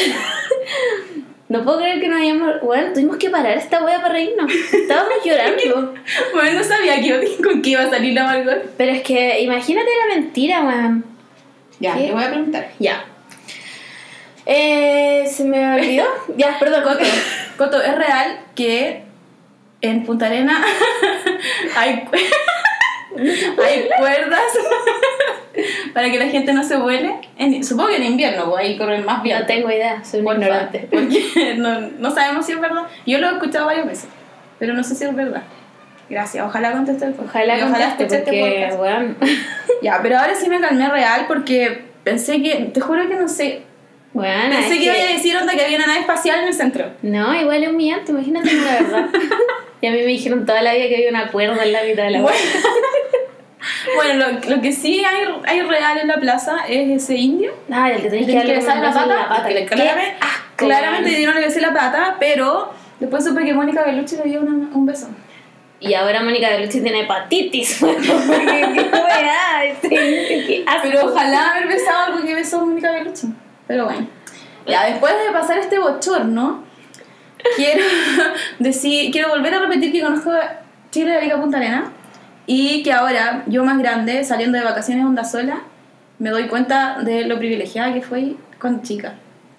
No puedo creer que no hayamos. Bueno, tuvimos que parar esta wea para reírnos. Estábamos llorando. Bueno, no sabía que con qué iba a salir la Margot. Pero es que imagínate la mentira, weón. Ya, ¿Qué? le voy a preguntar. Ya. Eh, se me olvidó. ya, perdón. Coto, Coto, ¿es real que en Punta Arena hay, hay cuerdas para que la gente no se vuele? En- supongo que en invierno, pues ahí corren más bien. No tengo idea, soy Porfa, ignorante. Porque no, no sabemos si es verdad. Yo lo he escuchado varias veces, pero no sé si es verdad. Gracias, ojalá conteste el podcast. Ojalá Y conteste este porque, podcast. weón. Ya, pero ahora sí me calmé real porque pensé que, te juro que no sé, Weón, pensé es que iba a decir onda que había una nave espacial en el centro. No, igual es humillante, imagínate la verdad. y a mí me dijeron toda la vida que había una cuerda en la mitad de la Bueno. bueno, lo, lo que sí hay, hay real en la plaza es ese indio. Ah, el que tenés que darle besar la pata. la pata. que Qué claramente, asco, claramente weón. dieron le besé la pata, pero después supe que Mónica Bellucci le dio una- un beso. Y ahora Mónica Bellucci tiene hepatitis. ¿Qué, qué? Este, qué asco. Pero ojalá haber besado algo que besó Mónica Bellucci. Pero bueno. Ya, después de pasar este bochorno, quiero decir, quiero volver a repetir que conozco Chile de Arica Punta Arena y que ahora, yo más grande, saliendo de vacaciones onda sola, me doy cuenta de lo privilegiada que fui con chica.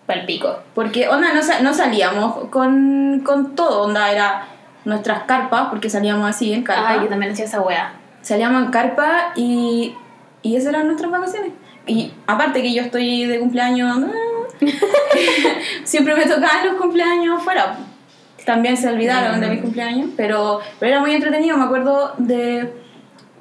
Palpico. Porque, onda, no, no salíamos con, con todo, onda, era nuestras carpas, porque salíamos así en carpa. Ay, yo también hacía esa weá. Salíamos en carpa y, y esas eran nuestras vacaciones. Y aparte que yo estoy de cumpleaños, siempre me tocaban los cumpleaños fuera. También se olvidaron de mis cumpleaños, pero, pero era muy entretenido. Me acuerdo de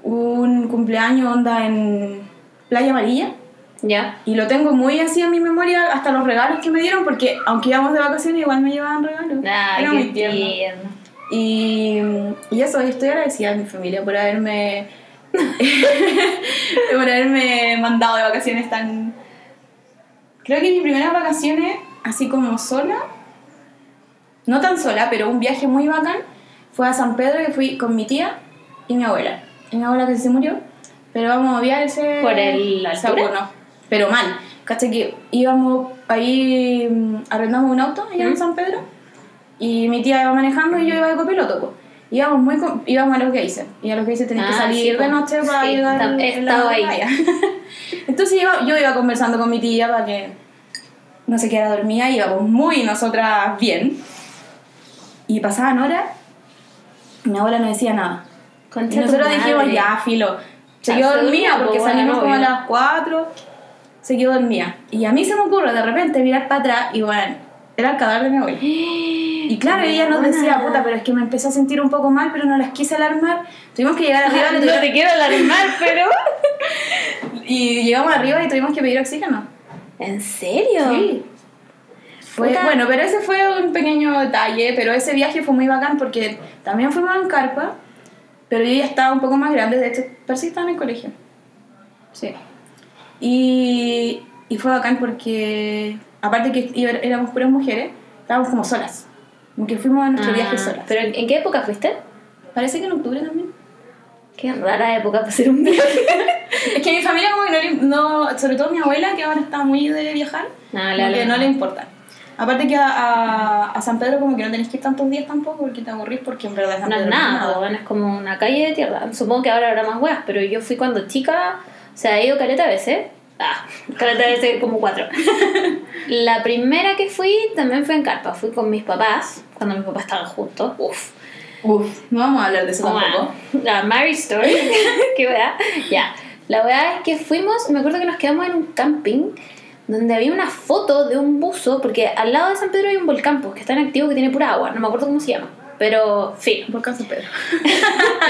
un cumpleaños onda en Playa Amarilla. ¿Ya? Y lo tengo muy así en mi memoria, hasta los regalos que me dieron, porque aunque íbamos de vacaciones, igual me llevaban regalos. Ay, Era qué muy tierno. tierno. Y, y eso, y estoy agradecida a mi familia por haberme por haberme mandado de vacaciones tan... Creo que mis primeras vacaciones, así como sola, no tan sola, pero un viaje muy bacán, fue a San Pedro que fui con mi tía y mi abuela. Y mi abuela que se murió, pero vamos a obviar ese... ¿Por el altura? abono. Pero mal. ¿Cachai? Que íbamos ahí, mm, arrendamos un auto allá en ¿Mm? San Pedro y mi tía iba manejando y yo iba de copiloto. po. Íbamos, muy íbamos a los Geyser y a los Geyser tenías que Ah, salir sí, de noche para ir en la estado ahí. Entonces iba- yo iba conversando con mi tía para que no se quedara dormida, íbamos muy nosotras bien. Y pasaban horas, mi abuela no decía nada. Concha Y nosotros dijimos, ya, filo. Se quedó dormida porque po, salimos como a las 4. Se quedó dormida. Y a mí se me ocurre de repente mirar para atrás y bueno, era el cadáver de mi abuela. Y claro, ella nos decía, puta, pero es que me empecé a sentir un poco mal, pero no las quise alarmar. Tuvimos que llegar arriba No te quiero alarmar, pero. y llegamos arriba y tuvimos que pedir oxígeno. ¿En serio? Sí. Fue, Puta. bueno, pero ese fue un pequeño detalle, pero ese viaje fue muy bacán porque también fuimos en carpa, pero yo ya estaba un poco más grande, de hecho, pero sí estaba en el colegio. Sí. Y, y fue bacán porque, aparte que éramos puras mujeres, estábamos como solas. Como que fuimos en nuestro Ah, viaje solas. ¿Pero en qué época fuiste? Parece que en octubre también. Qué rara época para hacer un viaje. Es que a mi familia como que no, no sobre todo mi abuela, que ahora está muy de viajar, Ah, como la- que la- no le importa. Aparte que a, a, a San Pedro como que no tenés que ir tantos días tampoco porque te aburrís porque en verdad San No es Pedro nada, po, bueno, es como una calle de tierra. Supongo que ahora habrá más weas, pero yo fui cuando chica, o sea, he ido caleta veces. Ah, caleta veces como cuatro. La primera que fui también fue en carpa, fui con mis papás, cuando mis papás estaban juntos. Uf, Uf, no vamos a hablar de eso tampoco. La Mary Story. Qué wea. Ya. La wea es que fuimos, me acuerdo que nos quedamos en un camping donde había una foto de un buzo, porque al lado de San Pedro hay un volcán pues, que está en activo que tiene pura agua, no me acuerdo cómo se llama. Pero, fin. Por San Pedro.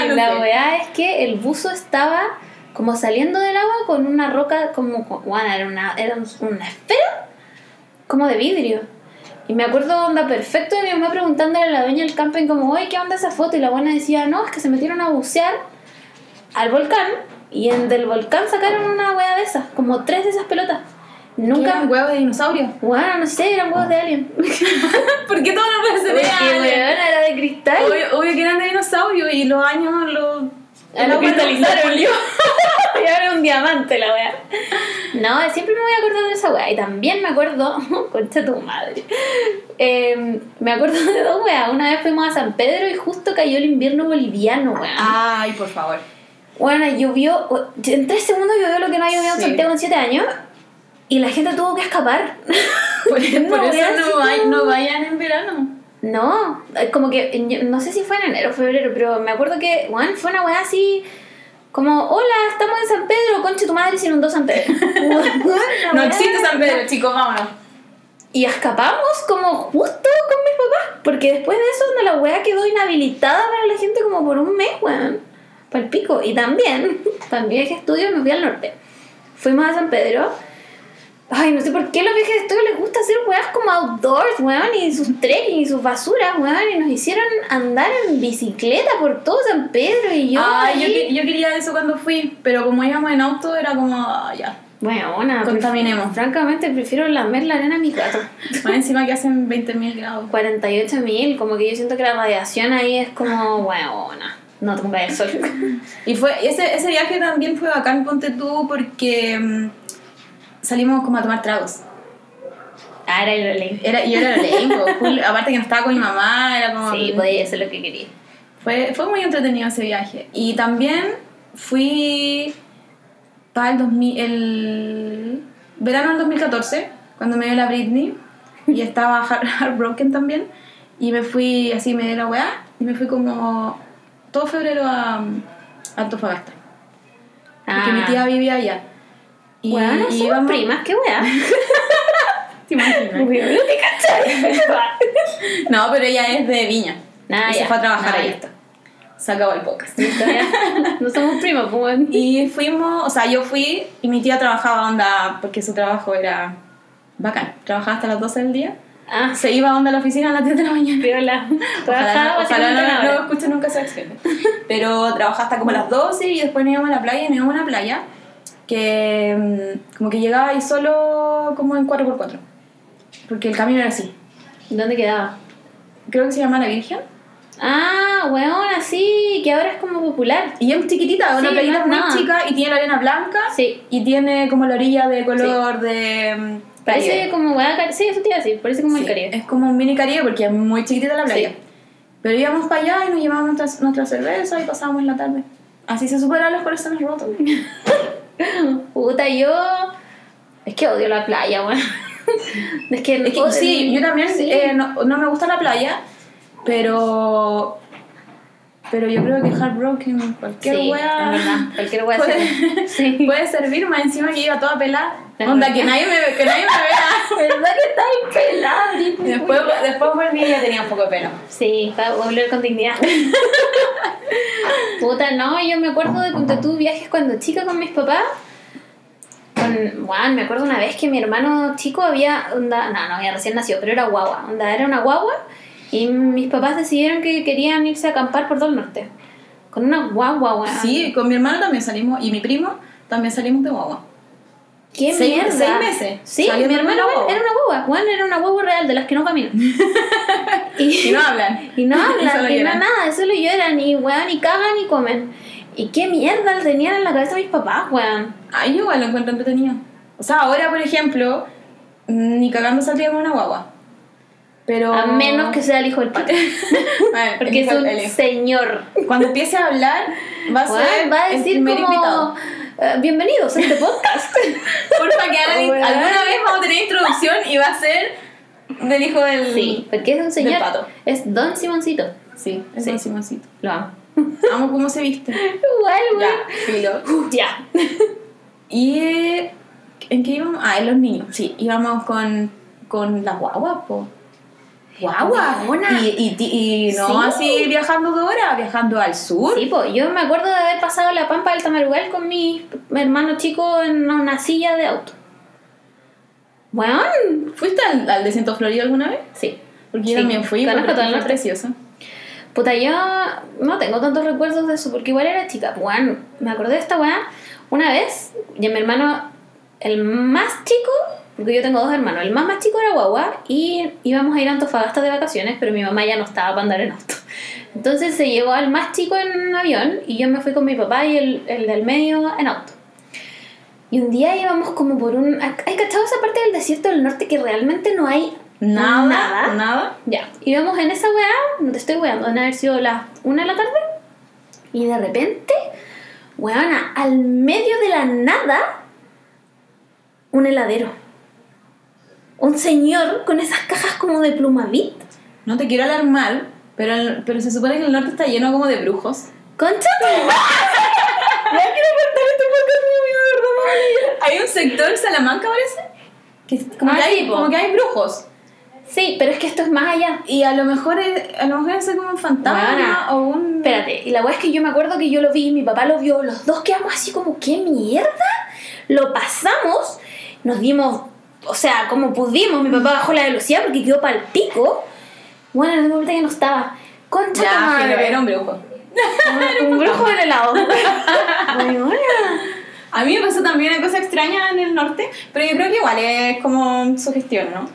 Y No la weá es que el buzo estaba como saliendo del agua con una roca, como, bueno, era una, era un- una esfera como de vidrio. Y me acuerdo, onda, perfecto de mi mamá preguntándole a la dueña del camping como, oye, ¿qué onda esa foto? Y la buena decía, no, es que se metieron a bucear al volcán y en del volcán sacaron una weá de esas, como tres de esas pelotas. Nunca Nunca... un huevo de dinosaurio. Bueno, no sé, eran huevos de alien. ¿Por qué los huevos Porque, vean? weón, era de cristal. Obvio, obvio que eran de dinosaurio y los años lo... El lo no- cristalizaron. pulió. y ahora un diamante la wea. No, siempre me voy a acordar de esa wea. Y también me acuerdo, concha tu madre. Eh, me acuerdo de dos weas. Una vez fuimos a San Pedro y justo cayó el invierno boliviano, weón. Ay, por favor. Bueno, llovió. En tres segundos llovió lo que no había llovido en Sí. Santiago en siete años. Y la gente tuvo que escapar. Por, No, por eso no, no vayan en verano. No, eh, como que no sé si fue en enero o febrero, pero me acuerdo que, bueno, fue una weá así como, hola, estamos en San Pedro, conche tu madre, se inundó San Pedro. No existe San Pedro, chicos, vámonos. Y escapamos como justo con mis papás, porque después de eso la weá quedó inhabilitada para la gente como por un mes, weón. Para el pico. Y también, también viaje de estudio me fui al norte. Fuimos a San Pedro. Ay, no sé por qué a los viajes de estudio les gusta hacer weas como outdoors, weón, y sus trekking y sus basuras, weón, y nos hicieron andar en bicicleta por todo San Pedro y yo. Ay, yo, ahí- que- yo quería eso cuando fui, pero como íbamos en auto era como, ah, ya. Bueno, una. Contaminemos. Francamente, prefiero lamer la arena a mi gato. Más encima que hacen 20.000 grados. 48.000, como que yo siento que la radiación ahí es como, bueno, no te el sol. Y fue, ese, ese viaje también fue bacán, ponte tú, porque mm, salimos como a tomar tragos. Ah, era el ley. Era, yo era el ley, aparte que no estaba con mi mamá, era como... Sí, podía hacer lo que quería. Fue, fue muy entretenido ese viaje. Y también fui para el, 2000, el verano del 2014, cuando me dio la Britney, y estaba heartbroken también, y me fui así, me dio la weá, y me fui como todo febrero a, a Antofagasta. Porque mi tía vivía allá. Y, bueno, y íbamos... primas, qué weá. ¿Te imaginas? no, pero ella es de Viña. Ah, y se fue a trabajar ahí. Está. Se acabó el podcast. no somos primas, pues. Y fuimos, o sea, yo fui y mi tía trabajaba onda, porque su trabajo era bacán. Trabajaba hasta las 12 del día. Ah. Se iba a onda a la oficina a las 10 de la mañana. Piola. Ojalá, ojalá no, no, no escuche nunca esa acción. Pero trabajaba hasta como las 12 y después nos íbamos a la playa y nos íbamos a una playa que mm, como que llegaba ahí solo como en 4x4. Porque el camino era así. ¿Dónde quedaba? Creo que se llama La Virgen. Ah, weón, así, que ahora es como popular. Y es chiquitita, una playita muy chica y tiene la arena blanca. Sí. Y tiene como la orilla de color de. Mm, parece como, weón, sí, eso te iba a decir, parece como el Caribe. Es como un mini Caribe porque es muy chiquitita la playa. Pero íbamos para allá y nos llevábamos nuestra, nuestra cerveza y pasábamos la tarde. Así se superan los corazones rotos. Puta, yo. Es que odio la playa, weón. es que, sí, yo también eh, no, no, me gusta la playa, pero. Pero yo creo que Heartbroken, cualquier sí, wea. verdad, cualquier wea puede, sí. puede servir, más encima que iba toda pelada. Onda, que nadie, me, que nadie me vea. ¿Verdad que está pelada? Después, después volví y ya tenía un poco de pelo. Sí, para volver con dignidad. Puta, no, yo me acuerdo de cuando tú viajes cuando chica con mis papás con, me acuerdo una vez que mi hermano chico había, onda, no, no había recién nacido, pero era guagua, onda, era una guagua y mis papás decidieron que querían irse a acampar por todo el norte. Con una guagua, weón. Sí, con mi hermano también salimos y mi primo también salimos de guagua. ¿Qué seis, mierda? Seis meses. Sí, mi hermano era una guagua. Juan era una guagua real, de las que no caminan. y, no hablan. Y no hablan, y, no nada, solo lloran, y weón, ni cagan ni comen. ¿Y qué mierda tenían en la cabeza mis papás, weón? Ay, igual lo encuentro entretenido. O sea, ahora, por ejemplo, ni cagando saldría con una guagua. Pero... A menos que sea el hijo del padre. Porque es un señor. Cuando empiece a hablar, va a ser va a decir el como, invitado. Uh, bienvenidos a este podcast. Porfa, que hagan, alguna vez vamos a tener introducción y va a ser del hijo del. Sí, porque es un señor. pato. Es Don Simoncito. Sí, es Don Simoncito. Lo amo. Amo cómo se viste. Igual, güey. Ya, filo. ya. Y. ¿En qué íbamos? Ah, en los niños. Sí, íbamos con, con las guaguas, po. Guagua, y, y, y, no así viajando de hora, viajando al sur. Sí, pues yo me acuerdo de haber pasado la pampa del Tamarugal con mi hermano chico en una silla de auto. Bueno, ¿fuiste al, al desierto Florida alguna vez? Sí. Porque yo también fui, Conozco todo fue precioso. Puta, yo no tengo tantos recuerdos de eso porque igual era chica. Bueno, me acordé de esta weá una vez y mi hermano, el más chico, porque yo tengo dos hermanos, el más más chico era guagua y íbamos a ir a Antofagasta de vacaciones, pero mi mamá ya no estaba para andar en auto. Entonces se llevó al más chico en avión y yo me fui con mi papá y el, el del medio en auto. Y un día íbamos como por un... ¿Hay cachado esa parte del desierto del norte que realmente no hay Nada, nada. Nada. Ya. Íbamos en esa weá, no te estoy weando, a haber sido las una de la tarde. Y de repente, weona, al medio de la nada, un heladero. Un señor con esas cajas como de plumavit. No te quiero alarmar, pero, pero se supone que el norte está lleno como de brujos. ¡Concha tu Ya quiero contar esto porque verdad, Hay un sector, Salamanca parece, que, como, ah, que hay, como que hay brujos. Sí, pero es que esto es más allá. Y a lo mejor es, a lo mejor es como un fantasma o un... Espérate, y la weá es que yo me acuerdo que yo lo vi, mi papá lo vio, los dos quedamos así como, ¿qué mierda? Lo pasamos, nos dimos, o sea, como pudimos, mi papá bajó la velocidad porque quedó para el pico. Bueno, en el momento que no estaba. Concha ya, madre. era un brujo. un brujo del helado. A mí me pasó también una cosa extraña en el norte, pero yo creo que igual es como sugestión, ¿no?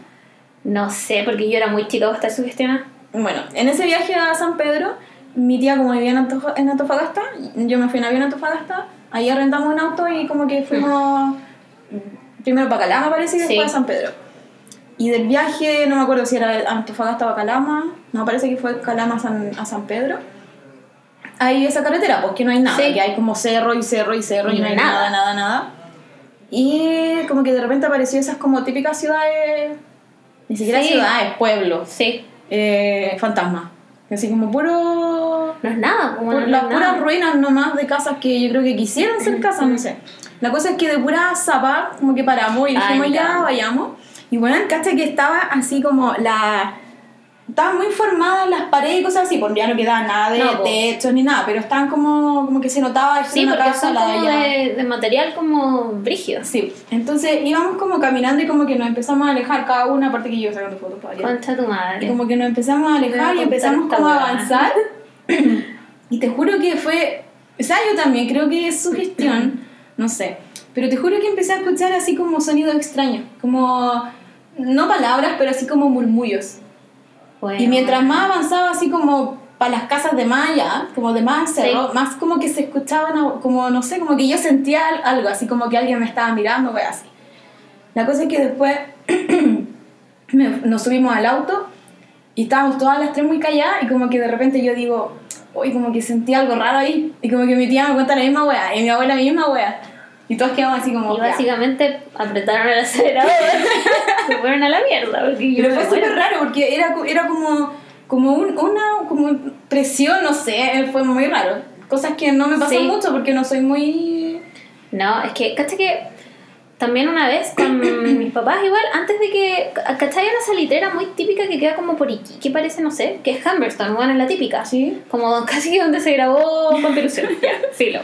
No sé, porque yo era muy chica para estar sugestionada. Bueno, en ese viaje a San Pedro, mi tía como vivía en, Antofa- en Antofagasta, yo me fui en avión a Antofagasta, ahí arrendamos un auto y como que fuimos primero para Calama parece y después Sí. San Pedro. Y del viaje, no me acuerdo si era Antofagasta o Calama, no, parece que fue Calama a San, a San Pedro. Hay esa carretera, pues que no hay nada, Sí. que hay como cerro y cerro y cerro y, Y no hay nada. nada, nada, nada. Y como que de repente apareció esas como típicas ciudades, ni siquiera Sí. ciudades, pueblos Sí. eh, fantasma. Así como puro. No es nada, como no las nada. puras ruinas nomás de casas que yo creo que quisieran ser casas, no sé. La cosa es que de pura zapa, como que paramos y Ay, dijimos me ya, vayamos. Y bueno, caché que estaba así como la. Estaban muy formadas las paredes y cosas así, porque ya no quedaba nada de No, po. techo ni nada, pero estaban como, como que se notaba Sí, una porque casa, son la como allá. de, de material como brígido. Sí, entonces íbamos como caminando y como que nos empezamos a alejar cada una, aparte que yo sacando fotos para allá. Concha tu madre. Y como que nos empezamos a alejar y empezamos como a avanzar. y te juro que fue. O sea, yo también creo que es sugestión, no sé. Pero te juro que empecé a escuchar así como sonidos extraños. Como. No palabras, pero así como murmullos. Bueno. Y mientras más avanzaba, así como para las casas de allá, como de más al cerro, Sí. más como que se escuchaban, como no sé, como que yo sentía al- algo, así como que alguien me estaba mirando, pues así. La cosa es que después nos subimos al auto y estábamos todas las tres muy calladas y como que de repente yo digo, uy, como que sentí algo raro ahí. Y como que mi tía me cuenta la misma wea y mi abuela la misma wea. Y todos quedamos así como... Y ya. básicamente apretaron el acelerador. se fueron a la mierda. Porque Pero fue súper raro porque era, era como, como un- una como presión, no sé, fue muy raro. Cosas que no me pasan Sí. mucho porque no soy muy... No, es que, ¿cachai que también una vez con mis papás igual, antes de que, ¿cachai? Hay una salitrera muy típica que queda como por aquí, que parece, no sé, que es Humberstone, bueno, es la típica. ¿Sí? Como casi que donde se grabó con Pelusión. ya, filo.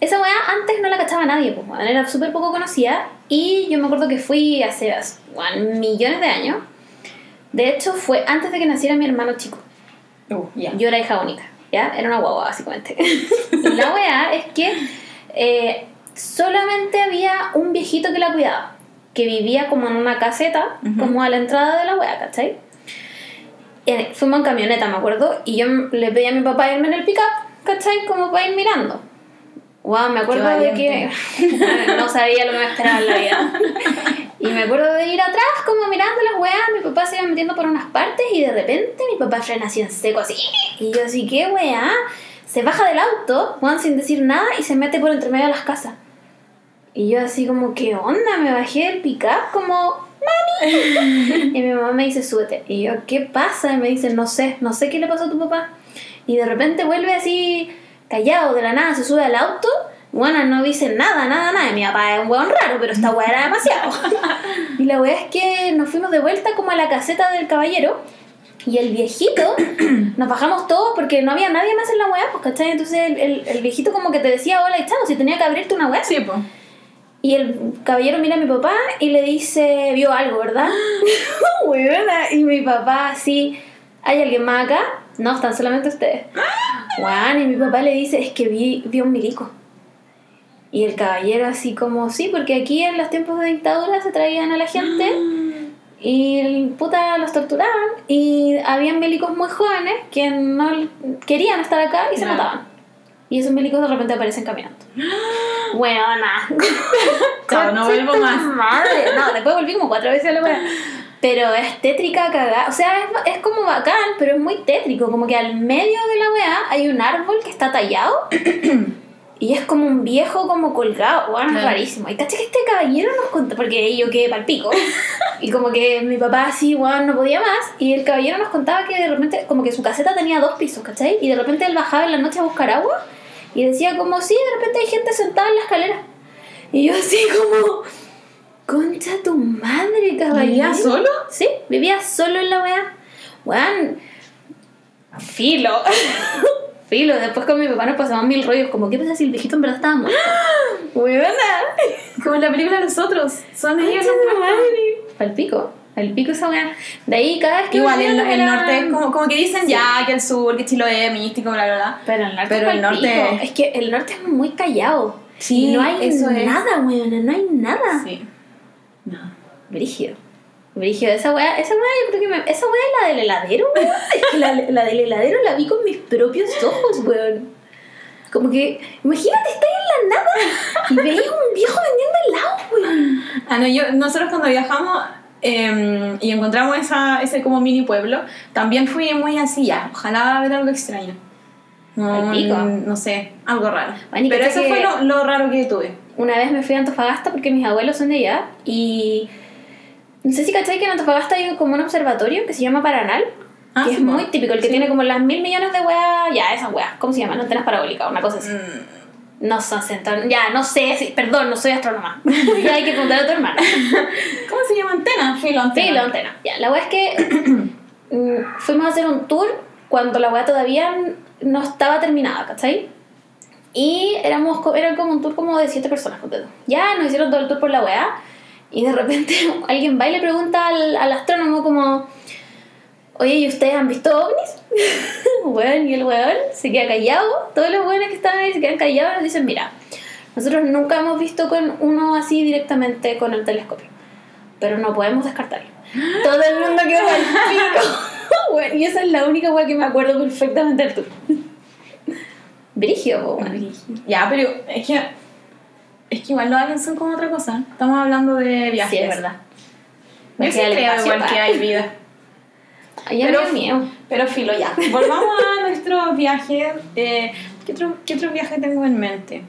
Esa weá antes no la cachaba nadie, pues, era súper poco conocida. Y yo me acuerdo que fui hace weón, millones de años. De hecho, fue antes de que naciera mi hermano chico. Uh. Yo era hija única, ¿ya? Era una guagua, básicamente. la weá es que eh, solamente había un viejito que la cuidaba, que vivía como en una caseta, como a la entrada de la weá, ¿cachai? Eh, fuimos en camioneta, me acuerdo, y yo le pedí a mi papá irme en el pick-up, ¿cachai? Como para ir mirando. Wow, me acuerdo de que no sabía lo que me esperaba en la vida. Y me acuerdo de ir atrás, como mirando las weas, mi papá se iba metiendo por unas partes y de repente mi papá frena así en seco, así. Y yo así, ¿qué wea? Se baja del auto, Juan sin decir nada y se mete por entre medio de las casas. Y yo así como, ¿qué onda? Me bajé del pick-up como, ¡Mami! y mi mamá me dice, súbete. Y yo, ¿qué pasa? Y me dice, no sé, no sé qué le pasó a tu papá. Y de repente vuelve así, callado, de la nada, se sube al auto. Bueno, no dice nada, nada, nada. Mi papá es un hueón raro, pero esta hueá era demasiado. y la hueá es que nos fuimos de vuelta como a la caseta del caballero. Y el viejito, nos bajamos todos porque no había nadie más en la weá, pues, ¿cachai? Entonces el, el- el viejito como que te decía hola chao, si tenía que abrirte una weá. Sí, pues. Y el caballero mira a mi papá y le dice, vio algo, ¿verdad? Y mi papá así, ¿hay alguien más acá? No, están solamente ustedes. Juan, y mi papá le dice, es que vi, vi un milico. Y el caballero así como, sí, porque aquí en los tiempos de dictadura se traían a la gente y puta los torturaban y habían milicos muy jóvenes que no querían estar acá y se mataban. Y esos milicos de repente aparecen caminando. Bueno, nada. Chao, no vuelvo más. Madre. No, después volví como cuatro veces a la. Pero es tétrica cagada. O sea, es, es como bacán, pero es muy tétrico. Como que al medio de la weá hay un árbol que está tallado. y es como un viejo como colgado. Bueno, es rarísimo. Y caché que este caballero nos contó, porque yo quedé pal pico. y como que mi papá así, weón, no podía más. Y el caballero nos contaba que de repente, como que su caseta tenía dos pisos, ¿cachai? Y de repente él bajaba en la noche a buscar agua. Y decía como, sí, de repente hay gente sentada en la escalera. Y yo así como, concha tu madre, caballero. ¿Vivía solo? Sí, vivía solo en la weá. Weón, filo. filo, después con mi papá nos pasamos mil rollos, como, ¿qué pasa si el viejito en verdad estaba muerto? Weona. Como en la película de nosotros. Son ellos Concha los tu muertos. madre. Al pico, al pico esa weá. De ahí cada vez que Igual el, el norte es como, como que dicen ya que el sur, que Chiloé, místico, bla, bla, bla. Pero el norte, Pero es el norte-. Es que el norte es muy callado. Sí, no hay eso es. nada, weón, no hay nada. Sí. No. Brígido. Brígido, esa weá, esa weá yo creo que me, esa weá es la del heladero, weón. La, la del heladero la vi con mis propios ojos, weón. Como que, imagínate, estás en la nada y veías un viejo vendiendo helados, weón. Ah, no, yo, nosotros cuando viajamos eh, y encontramos esa, ese como mini pueblo, también fui muy así ya, ojalá ver algo extraño. No, pico. no sé, algo raro. Bueno, Pero eso que- fue lo, lo raro que tuve. Una vez me fui a Antofagasta porque mis abuelos son de allá y no sé si cachai que en Antofagasta hay como un observatorio que se llama Paranal, Ah, que sí, es muy típico, el que Sí. tiene como las mil millones de weas, ya esas weas, ¿cómo se llaman? Antenas parabólicas, una cosa así. Mm, No son centro- ya no sé, si- perdón, no soy astrónoma. ya hay que preguntar a tu hermana. ¿Cómo se llama antena? Filo antena. Sí, la antena. Ya, la wea es que mm, fuimos a hacer un tour cuando la wea todavía no estaba terminada, ¿cachai? Y éramos, era como un tour como de siete personas. Ya nos hicieron todo el tour por la wea y de repente alguien va y le pregunta al, al astrónomo como, oye, ¿y ustedes han visto ovnis? Weón, y el weón se queda callado, todos los weones que estaban ahí se quedan callados y nos dicen, mira, nosotros nunca hemos visto con uno así directamente con el telescopio, pero no podemos descartarlo. Todo el mundo quedó al pico. Weón, y esa es la única weá que me acuerdo perfectamente del tour. Brigio, po, weón. Ya, pero es que, es que igual los aliens son como otra cosa. Estamos hablando de viajes. Sí, es verdad. Yo sí Viaje creo igual que hay vida. Ay, Pero- miedo. Pero filo, ya. Volvamos a nuestros viajes. Eh, ¿qué, otro, ¿Qué otro viaje tengo en mente?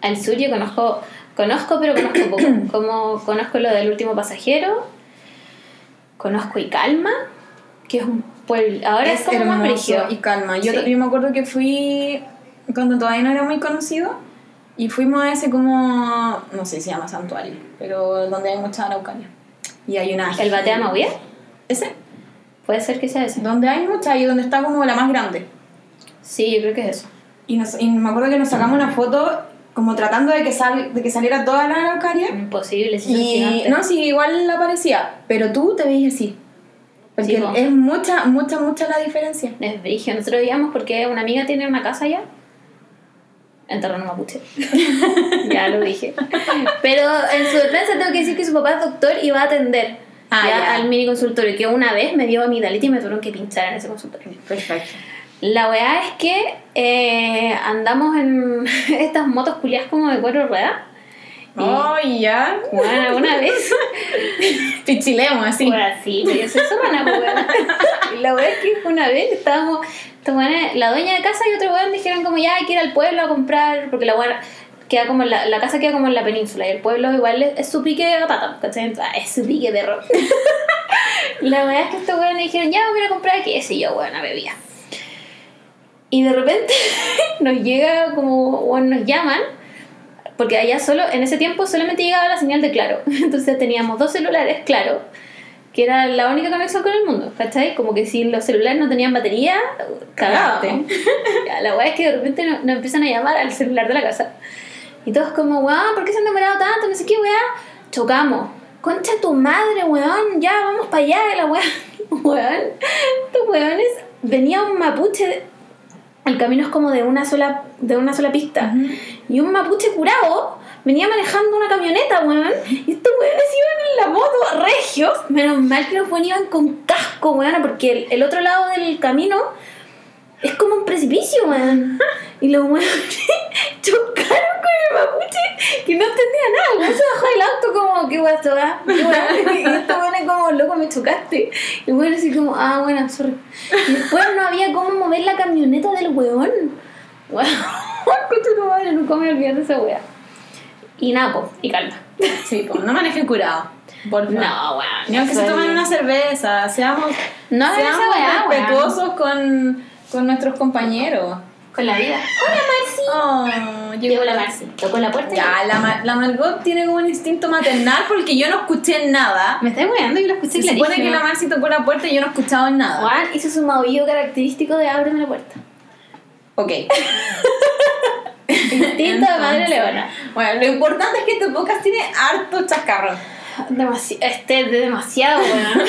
Al sur yo conozco, conozco pero conozco poco. Como conozco lo del último pasajero, conozco Icalma, que es un pueblo, ahora es, como más brígido. y calma. Yo, Sí. yo me acuerdo que fui cuando todavía no era muy conocido y fuimos a ese como, no sé si se llama santuario, pero donde hay mucha araucaria. Y hay una... ¿El Batea Mauía? Ese, Puede ser que sea ese. donde hay mucha y donde está como la más grande. Sí, yo creo que es eso. Y, nos- y me acuerdo que nos sacamos una foto como tratando de que, sal, de que saliera toda la araucaria. Imposible, si son Y no, sí, igual la parecía, pero tú te veías así. Porque Sí, po. es mucha, mucha, mucha la diferencia. Es brigio. Nosotros íbamos porque una amiga tiene una casa allá. En terreno mapuche. ya lo dije. Pero en su defensa tengo que decir que su papá es doctor y va a atender Ah, ya ya. al mini consultorio. Que una vez me dio amigdalitis y me tuvieron que pinchar en ese consultorio. Perfecto. La weá es que eh, andamos en estas motos culiadas como de cuatro ruedas. Y, Oh, ya. bueno, una vez Pichilemos así. Bueno, sí, pero yo soy zorrona, pues, la weá es que una vez estábamos, la dueña de casa y otro weón dijeron como ya hay que ir al pueblo a comprar, porque la weá queda como en la, la casa queda como en la península y el pueblo igual es, es su pique de patata, ¿cachai? Es su pique rock. la weá es que estos weones dijeron ya voy a a comprar qué sé yo, weón, bebía. Y de repente nos llega como, bueno, nos llaman porque allá solo, en ese tiempo solamente llegaba la señal de claro. Entonces teníamos dos celulares, claro, que era la única conexión con el mundo, ¿cachai? Como que si los celulares no tenían batería. Ya, la weá es que de repente nos, nos empiezan a llamar al celular de la casa. Y todos como, weón, ¿por qué se han demorado tanto? No sé qué, weá. Chocamos. Concha tu madre, weón, ya, vamos para allá, la weá. Weón, estos weones, venía un mapuche el camino es como de una sola de una sola pista. Y un mapuche curado venía manejando una camioneta weón. Y estos weones iban en la moto regios. Menos mal que los weones iban con casco weón porque el, el otro lado del camino es como un precipicio weón. Y los weones chocaron con el mapuche que no entendía nada el se bajó del auto como qué esto va ¿Qué weón?" y estos weones como loco me chocaste y weón así como ah bueno sorry y después no había cómo mover la camioneta del weón. Concha tu madre, nunca me olvidar de esa wea. Y napo, y calma. Sí, pues no manejen curado. Por. No, weón. Ni aunque se tomen una cerveza, seamos, No seamos esa respetuosos con, con nuestros compañeros. Con la vida. Hola, Marci. Oh, Llegó la Marci. Tocó la puerta. y- Ya, la, Ma- la Margot tiene como un instinto maternal porque yo no escuché nada. Me estoy weando y lo escuché Se clarísimo. supone que la Marci tocó la puerta y yo no he escuchado nada. Juan hizo su maullido característico de ábreme la puerta. Ok. Instinto de madre leona. Bueno, lo importante es que este podcast tiene harto chascarro. Demasi este de demasiado, weón.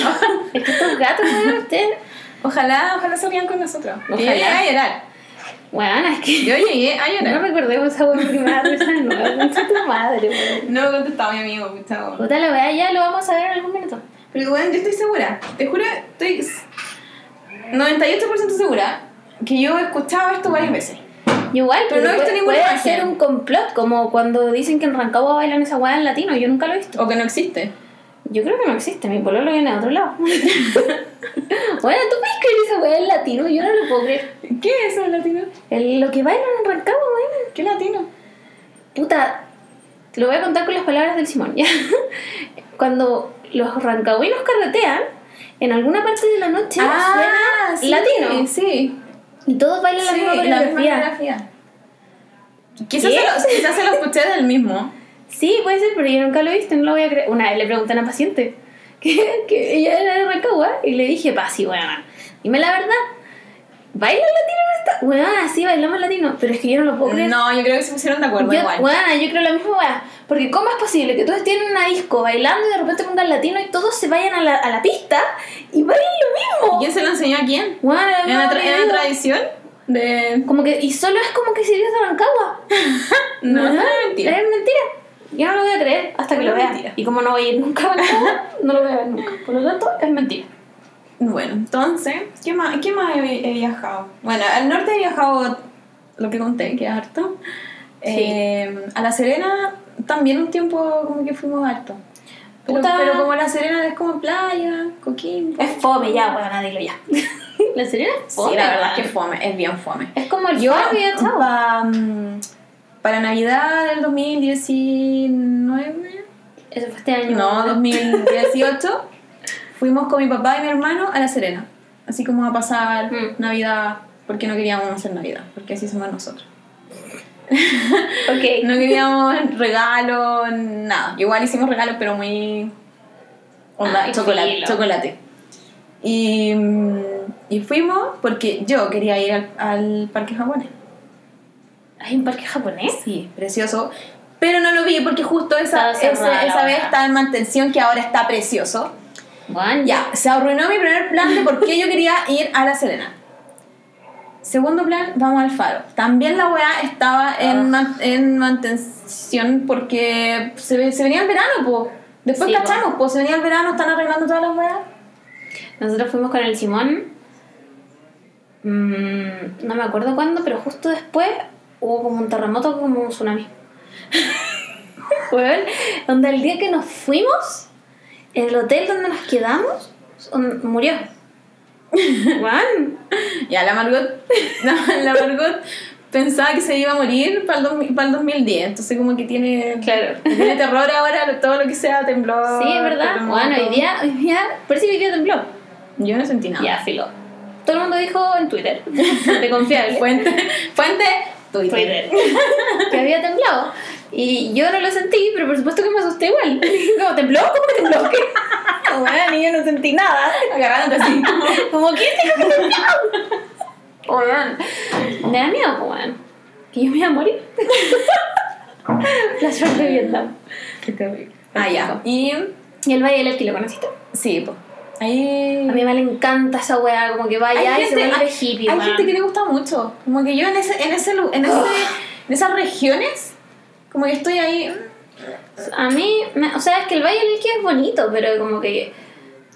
es que estos gatos, weón, ustedes. Ojalá, ojalá se rían con nosotros. Ojalá. Y a llorar. Bueno, es que Yo llegué a no llorar. recordemos esa weá porque me da risa de nuevo. Concha tu madre, weón. No me contestaba mi amigo, puta, weón. Puta la weá, ya lo vamos a ver en algún minuto. Pero bueno, yo estoy segura, te juro, estoy 98% segura que yo he escuchado esto varias veces. Igual, Pero no he visto puede- ninguna puede ser un complot, como cuando dicen que en Rancagua bailan esa weá en latino. Yo nunca lo he visto. O que no existe. Yo creo que no existe, mi pololo viene de otro lado. bueno, ¿tú puedes creer esa weá en latino? Yo no lo puedo creer. ¿Qué es eso, latino? El- lo que bailan en Rancagua, weón. ¿Qué latino? Puta, te lo voy a contar con las palabras del Simón, ¿ya? Cuando los rancagüinos carretean, en alguna parte de la noche suena sí, latino. Sí, Y todos bailan la sí, misma la misma coreografía. Quizás se, lo, quizás se lo escuché del mismo. Sí, puede ser, pero yo nunca lo he visto, no lo voy a creer. Una vez le pregunté a una paciente que, que ella era de Rancagua y le dije, pa, sí, weón, dime la verdad. ¿Bailan latino en esta? Weón, sí, bailamos latino, pero es que yo no lo puedo creer. No, yo creo que se pusieron de acuerdo Yo, igual. weona, yo creo lo mismo, weá. Porque ¿cómo es posible que todos estén en una disco bailando y de repente pongan latino y todos se vayan a la, a la pista y bailen lo mismo? ¿Quién se lo enseñó a quién? Weona, ¿En no, la, tra- en digo, tradición? De... Como que, y solo es como que si de Rancagua. No, Weona, es mentira. Es mentira. Yo no lo voy a creer hasta que Es lo vea. mentira. Y como no voy a ir nunca a no lo voy a ver nunca. Por lo tanto, es mentira. Bueno, entonces, ¿qué más, qué más he, he viajado? Bueno, al norte he viajado lo que conté, que es harto. Eh, a La Serena también un tiempo como que fuimos harto. Pero, pero como La Serena es como playa, Coquimbo. Es fome ya, weón, dilo ya. ¿La serie es fome? Sí, la verdad es que es fome, es bien fome. Es como el Yo, chao. pa- mm, para Navidad del 2019, Eso fue este año. no, 2018, fuimos con mi papá y mi hermano a La Serena. Así como a pasar Mm. Navidad, porque no queríamos hacer Navidad, porque así somos nosotros. Ok. No queríamos regalos, nada. Igual hicimos regalos, pero muy. Onda, Ay, chocolate. filo. chocolate. Y, mm, y fuimos porque yo quería ir al, al parque japonés. ¿Hay un parque japonés? Sí, precioso. Pero no lo vi porque justo esa, ese- esa vez estaba en mantención que ahora está precioso. Juan, Ya, se arruinó mi primer plan de por qué yo quería ir a La Serena. Segundo plan, vamos al faro. También la weá estaba Ah. en, man- en mantención porque se, se venía el verano, po. Después Sí, cachamos, pues se venía el verano, están arreglando todas las weas. Nosotros fuimos con el Simón. mm, no me acuerdo cuándo, pero justo después hubo como un terremoto, como un tsunami. Weón, donde el día que nos fuimos, el hotel donde nos quedamos murió. Juan, Ya, la Margot, la, la Margot pensaba que se iba a morir para el, 2000 para el 2010, entonces como que tiene, Claro. tiene terror ahora, todo lo que sea temblor. sí, es verdad. terremoto. Bueno, hoy día, hoy día, parece que hoy día tembló. Yo no sentí nada. Ya, filo. Todo el mundo dijo en Twitter, de confiable. Fuente, fuente, Twitter. Twitter que había temblado. Y yo no lo sentí, pero por supuesto que me asusté igual. Como, ¿tembló? ¿Cómo que tembló? ¿Qué? Como, bueno, y yo no sentí nada. Agarrándote así. Como, ¿quién dijo que tembló? Oigan, me da miedo, weón. Que yo me iba a morir. La suerte de Vietnam. Qué terrible. Ah, ya. Y Y el Valle del Elqui, ¿lo conociste? sí, pues. A mi mamá le encanta esa weá, como que vaya y se vuelve hay, hippie, hay weón. gente que le gusta mucho. Como que yo en ese, en ese, en ese, en esas regiones, como que estoy ahí. A mí, me- o sea, es que el Valle del Elqui es bonito, pero como que.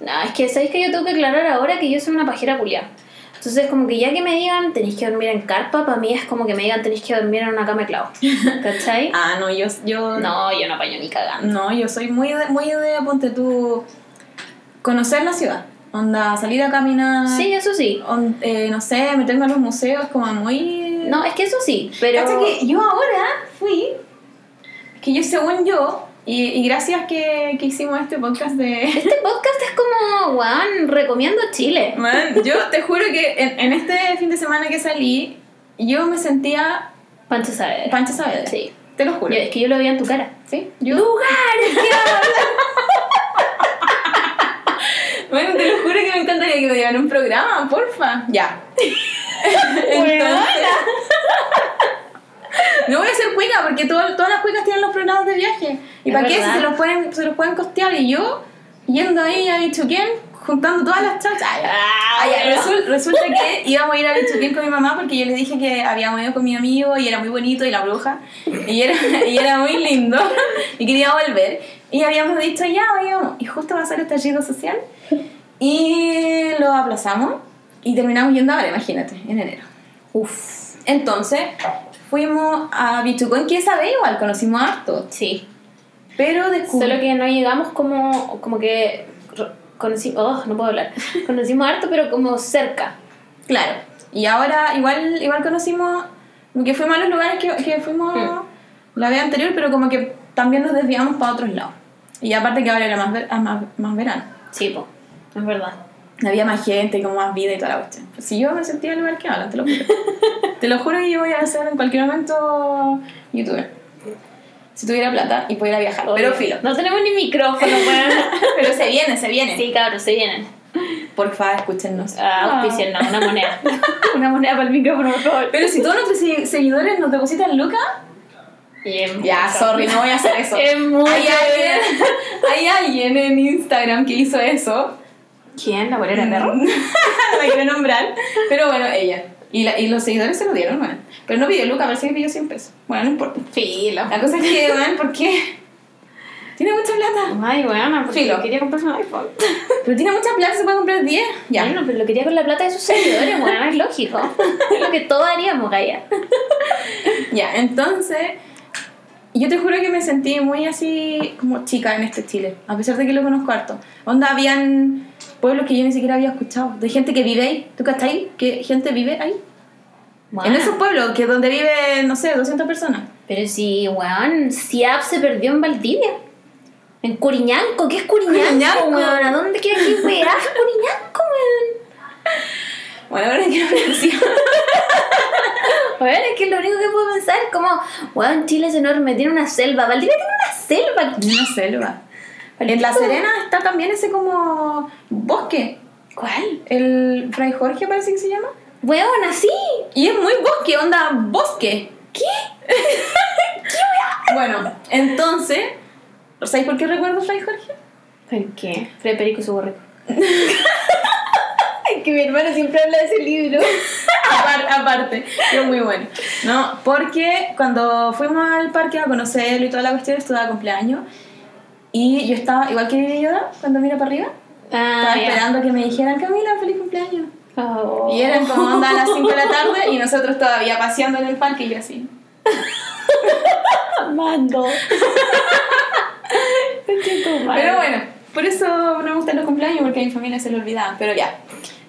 No, es que sabéis que yo tengo que aclarar ahora que yo soy una pajera culiada. Entonces, como que ya que me digan tenéis que dormir en carpa, para mí es como que me digan tenéis que dormir en una cama de clavo. ¿Cachai? Ah, no, yo, yo No, yo no apaño ni cagando. No, yo soy muy de, muy de, ponte tú, conocer la ciudad. Onda, salir a caminar. Sí, eso sí. on- eh, no sé, meterme a los museos, como muy... No, es que eso sí, pero. Que yo ahora fui, que yo según yo, y, y gracias que, que hicimos este podcast de... Este podcast es como, weón, recomiendo Chile. Man, yo te juro que en, en este fin de semana que salí, yo me sentía Pancho Saavedra. Pancha Saavedra. Sí. Te lo juro. Yo- es que yo lo veía en tu cara. ¿Sí? Yo... ¡Lugares Bueno, te lo juro que me encantaría que me dieran un programa, porfa. Ya. Weona. no voy a ser cuica porque todo- todas las cuicas tienen los programas de viaje. ¿Y para qué? Si se los, pueden, se los pueden costear. Y yo, yendo ahí, dicho quién, juntando todas las chachas. Ah, ya, resul- resulta que íbamos a ir a Bichuquín con mi mamá porque yo les dije que habíamos ido con mi amigo y era muy bonito y la bruja y era, y era muy lindo y quería volver. Y habíamos dicho ya, vayamos. Y justo va a ser el estallido social y lo aplazamos y terminamos yendo ahora, imagínate, en enero. Uf. Entonces fuimos a Bichucón, que esa vez igual conocimos harto, Sí. pero descubrimos... Solo que no llegamos como, como que conocimos, oh, no puedo hablar, conocimos harto, pero como cerca. Claro. Y ahora igual, igual conocimos, como que fuimos a los lugares que, que fuimos Mm. la vez anterior, pero como que también nos desviamos para otros lados. Y aparte que ahora era más, ver- más, más verano. Sí, po, es verdad. Había más gente, como más vida y toda la cuestión. Si yo me sentía igual que ahora, te lo juro. te lo juro que yo voy a ser en cualquier momento youtuber. Si tuviera plata y pudiera viajar. Pero filo. No tenemos ni micrófono, weón. Pero se viene, se viene. sí, cabros, se vienen. Por favor, escúchenos. Ah, auspicien, no, una moneda. una moneda para el micrófono, por favor. Pero si todos nuestros se- seguidores nos depositan lucas, Ya, sorry, no voy a hacer eso. Es mucho. Hay alguien, hay alguien en Instagram que hizo eso. ¿Quién? ¿La bolera de perro? no la quiero nombrar. Pero bueno, ella. Y, la- y los seguidores se lo dieron, bueno. Pero no pidió Luca, parece que pidió 100 pesos. Bueno, no importa. Filo. La cosa es que, bueno, ¿por qué? Tiene mucha plata. Ay, bueno, porque Filo. quería comprarse un iPhone. Pero tiene mucha plata, se puede comprar 10. Ya. Bueno, pero lo quería con la plata de sus seguidores, bueno, es lógico. Es lo que todos haríamos, Gaia. Ya, entonces. Yo te juro que me sentí muy así como chica en este Chile, a pesar de que lo conozco harto. Onda, habían pueblos que yo ni siquiera había escuchado, de gente que vive ahí. ¿Tú ahí? ¿Que gente vive ahí? En esos pueblos, que donde vive, no sé, 200 personas. Pero si, weón, Siap se perdió en Valdivia. En Curiñanco, ¿qué es Curiñanco, Curiñanco. weón? ¿A dónde quieres que weá? Curiñanco, weón. Bueno, ahora decir. Weón, es que lo único que puedo pensar es como, weón, Chile es enorme, tiene una selva. Valdivia tiene una selva. Una selva. En La Serena está también ese como bosque. ¿Cuál? El Fray Jorge parece que se llama. Weón, así. Y es muy bosque, onda bosque. ¿Qué? bueno, entonces, ¿sabéis por qué recuerdo Fray Jorge? ¿Por qué? Fred Perico y su borrico. Es que mi hermano siempre habla de ese libro. Apar- aparte, pero muy bueno. No, porque cuando fuimos al parque a conocerlo y toda la cuestión, estuvo de cumpleaños. Y yo estaba, igual que Vivi Yoda, cuando mira para arriba, Ah, estaba ya. esperando que me dijeran, Camila, feliz cumpleaños. Oh. Y eran como onda a las 5 de la tarde y nosotros todavía paseando en el parque y yo así. Mando. Pero bueno, por eso no me gustan los cumpleaños porque a mi familia se lo olvidaban, pero ya.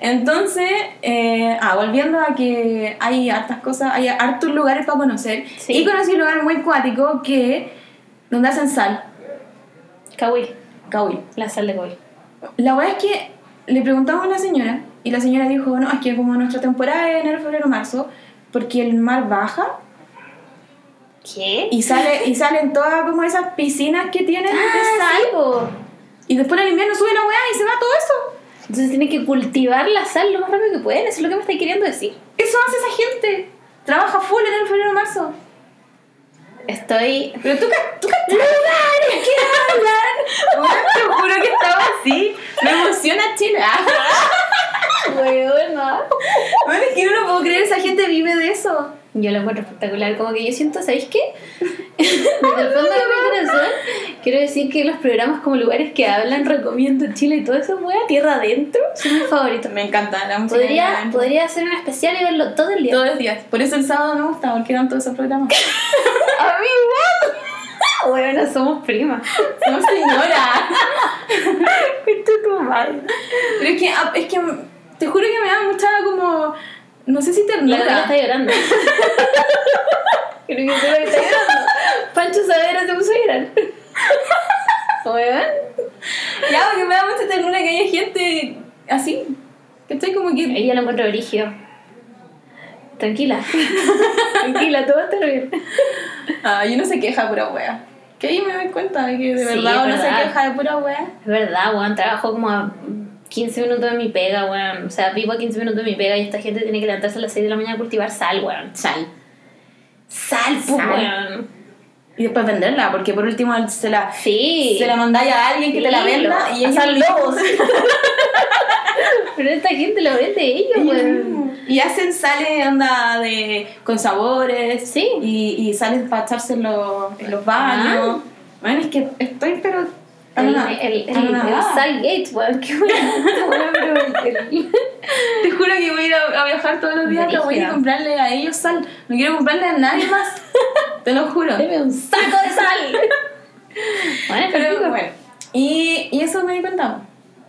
Entonces, eh, ah, volviendo a que hay hartas cosas, hay hartos lugares para conocer. Sí. Y conocí un lugar muy cuático que, donde hacen sal, Cahuil. Cahuil. La sal de Cahuil. La verdad es que le preguntamos a una señora y la señora dijo, no, es que como nuestra temporada es enero, febrero, marzo, porque el mar baja ¿Qué? y sale y salen todas como esas piscinas que tienen de Ah, sal sí, y después en el invierno sube la weá y se va todo eso. Entonces tienen que cultivar la sal lo más rápido que pueden. Eso es lo que me estáis queriendo decir. Eso hace esa gente. Trabaja full en enero, febrero, marzo. Estoy. Pero tú, tú ca- ¡Lugares que hablan! Weón, te juro que estaba así. Me emociona Chile. Weona. Bueno, es que no lo puedo creer, esa gente vive de eso. Yo lo encuentro espectacular. Como que yo siento, ¿sabéis qué? Desde el fondo de mi corazón, quiero decir que los programas como lugares que hablan, recomiendo Chile y todo eso, wea, tierra adentro, son mis favoritos. Me encanta la música. Podría, podría hacer un especial y verlo todo el día. Todos los días. Por eso el sábado me gusta, porque eran todos esos programas. A mí igual. Bueno, somos primas. Somos señora. Esto es tu madre. Pero es que, ah, es que te juro que me da mucha como. No sé si La ternura. está llorando. Creo que sé lo que está llorando. Pancho Savera se puso a llorar. Weón. Ya, porque me da mucha ternura que haya gente así. Que estoy como que. Ella lo encuentra brígido. Tranquila. Tranquila, todo va a estar bien. Ah, y uno se queja pura wea. Que ahí me doy cuenta de que de Sí, verdad uno se queja de pura wea. Es verdad, weón. Trabajo como a 15 minutos de mi pega, weón. O sea, vivo a 15 minutos de mi pega y esta gente tiene que levantarse a las 6 de la mañana a cultivar sal, weón. Sal. Sal, pues, Sal. weón. y después venderla, porque por último se la, Sí. se la mandáis a alguien que te la venda lo- y ellos hacen lobos. Pero esta gente lo vende ellos, weón. Y hacen, sale onda de con sabores. Sí. Y, y salen para echarse en los, en los baños. Bueno, es que estoy, pero. El, anonada. el, el, el, Gates, weón, qué pero el- Te juro que voy a ir a, a viajar todos los días. pero Voy a Brígida. comprarle a ellos sal. No quiero comprarle a nadie más. Te lo juro. Deme un saco de sal. bueno, Pero bueno. Y, y eso me di cuenta.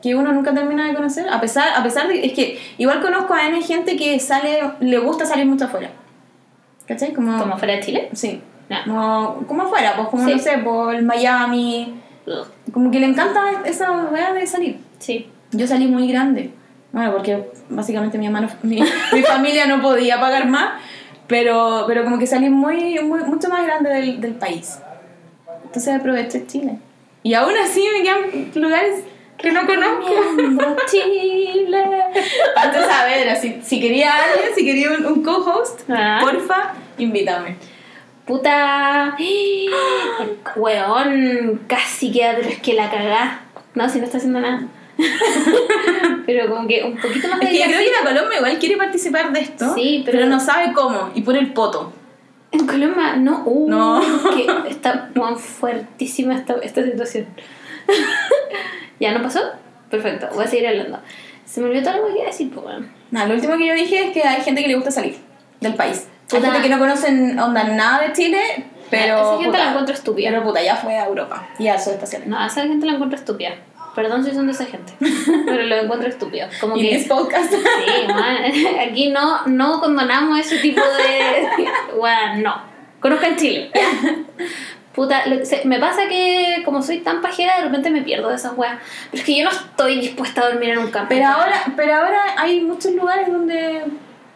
Que uno nunca termina de conocer. A pesar, a pesar de. Es que igual conozco a N gente que sale. Le gusta salir mucho afuera. ¿Cachai? Como. como fuera de Chile. Sí. Ya. Como, como afuera, pues como Sí. no sé, por Miami. Como que le encanta esa weá de salir. Sí. Yo salí muy grande. Bueno, porque básicamente mi hermano, mi, mi familia no podía pagar más. Pero, pero como que salí muy, muy, mucho más grande del, del país. Entonces aproveché Chile. Y aún así me quedan lugares que no conozco. Chile. Antes a ver, si, si quería alguien, si quería un, un co-host, Ah. porfa, invítame. Puta. Weón casi queda, pero es que la cagá. No, si no está haciendo nada. pero como que un poquito más Es de que yo creo que la Colombia igual quiere participar de esto, Sí, pero- pero, no sabe cómo y pone el poto. En Colombia, no. Uh, No. Que está muy fuertísima esta, esta situación. ¿Ya no pasó? Perfecto, voy a seguir hablando. Se me olvidó todo lo que iba a decir, pues bueno. Nada, lo último que yo dije es que hay gente que le gusta salir del país. Hay gente que no conocen onda nada de Chile, pero. Esa gente puta, la encuentro estúpida. Pero puta, ya fue a Europa y a sus estaciones. No, a esa gente la encuentro estúpida. Perdón si son de esa gente, pero lo encuentro estúpido. Como Y que. podcast. Sí, man, aquí no, no condonamos ese tipo de. Bueno, no. Conozcan Chile. Puta, lo- se- me pasa que como soy tan pajera, de repente me pierdo de esas weas. Pero es que yo no estoy dispuesta a dormir en un campo. pero, ahora, pero ahora hay muchos lugares donde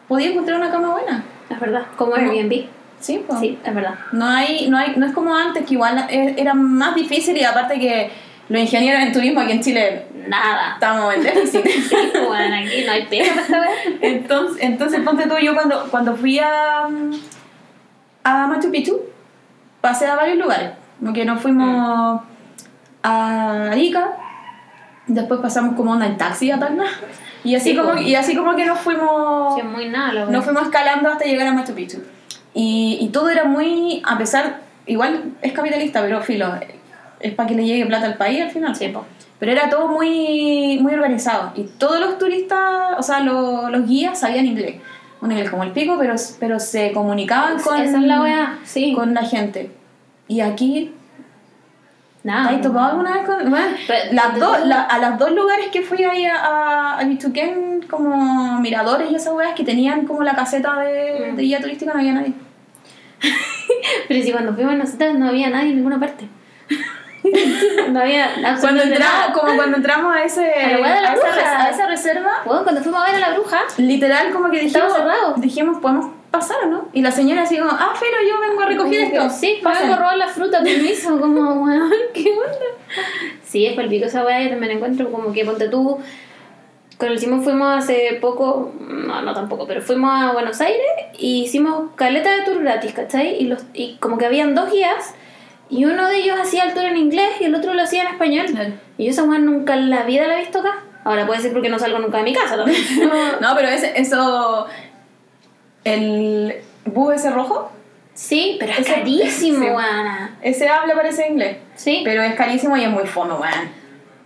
podía encontrar una cama buena. Es verdad, como Airbnb. Sí, pues. Sí, es verdad. No, hay, no, hay, no es como antes, que igual e- era más difícil y aparte que los ingenieros en turismo aquí en Chile Nada. estamos en déficit. Sí, bueno, aquí no hay pega. Entonces, entonces ponte tú, yo cuando, cuando fui a, a Machu Picchu, pasé a varios lugares. Como que nos fuimos a Arica, después pasamos como onda en taxi a Tacna, y así, Sí, como, po. y así como que nos fuimos, Sí, muy nada nos fuimos escalando hasta llegar a Machu Picchu. Y, y todo era muy, a pesar, igual es capitalista, pero filo, es para que le llegue plata al país al final. Sí, po. Pero era todo muy, muy organizado. Y todos los turistas, o sea, lo- los guías sabían inglés. Un inglés como el pico, pero, pero se comunicaban con, Esa es la wea, sí. con la gente. Y aquí, Nada. ¿te has topado alguna vez con.? Bueno, las dos, la- a las dos lugares que fui ahí a, a, a como miradores y esas weas que tenían como la caseta de, Mm. de guía turística, no había nadie. Pero si cuando fuimos nosotros no había nadie en ninguna parte. no había Cuando entramos, como cuando entramos a, ese, A la wea de la a, esa, a reserva, Bueno, cuando fuimos a ver a la bruja, Literal, como que dijimos, dijimos, ¿podemos pasar o no? Y la señora así como, ah, pero yo vengo a recoger esto. Sí, pasen. vengo a robar la fruta, permiso, como, weón, ¿qué onda? Sí, es palpico esa weá, yo también encuentro como que ponte tú. Con el Simón fuimos hace poco, no, no tampoco, pero fuimos a Buenos Aires y hicimos caleta de tour gratis, ¿cachai? Y, los, y como que habían dos guías y uno de ellos hacía el tour en inglés y el otro lo hacía en español. Claro. Y yo esa weá nunca en la vida la he visto acá. Ahora puede ser porque no salgo nunca de mi casa también. No, pero ese, eso, el bus ese rojo, sí, pero es Ese- carísimo, sí. weona. ese habla parece inglés. Sí. Pero es carísimo y es muy fono, weón.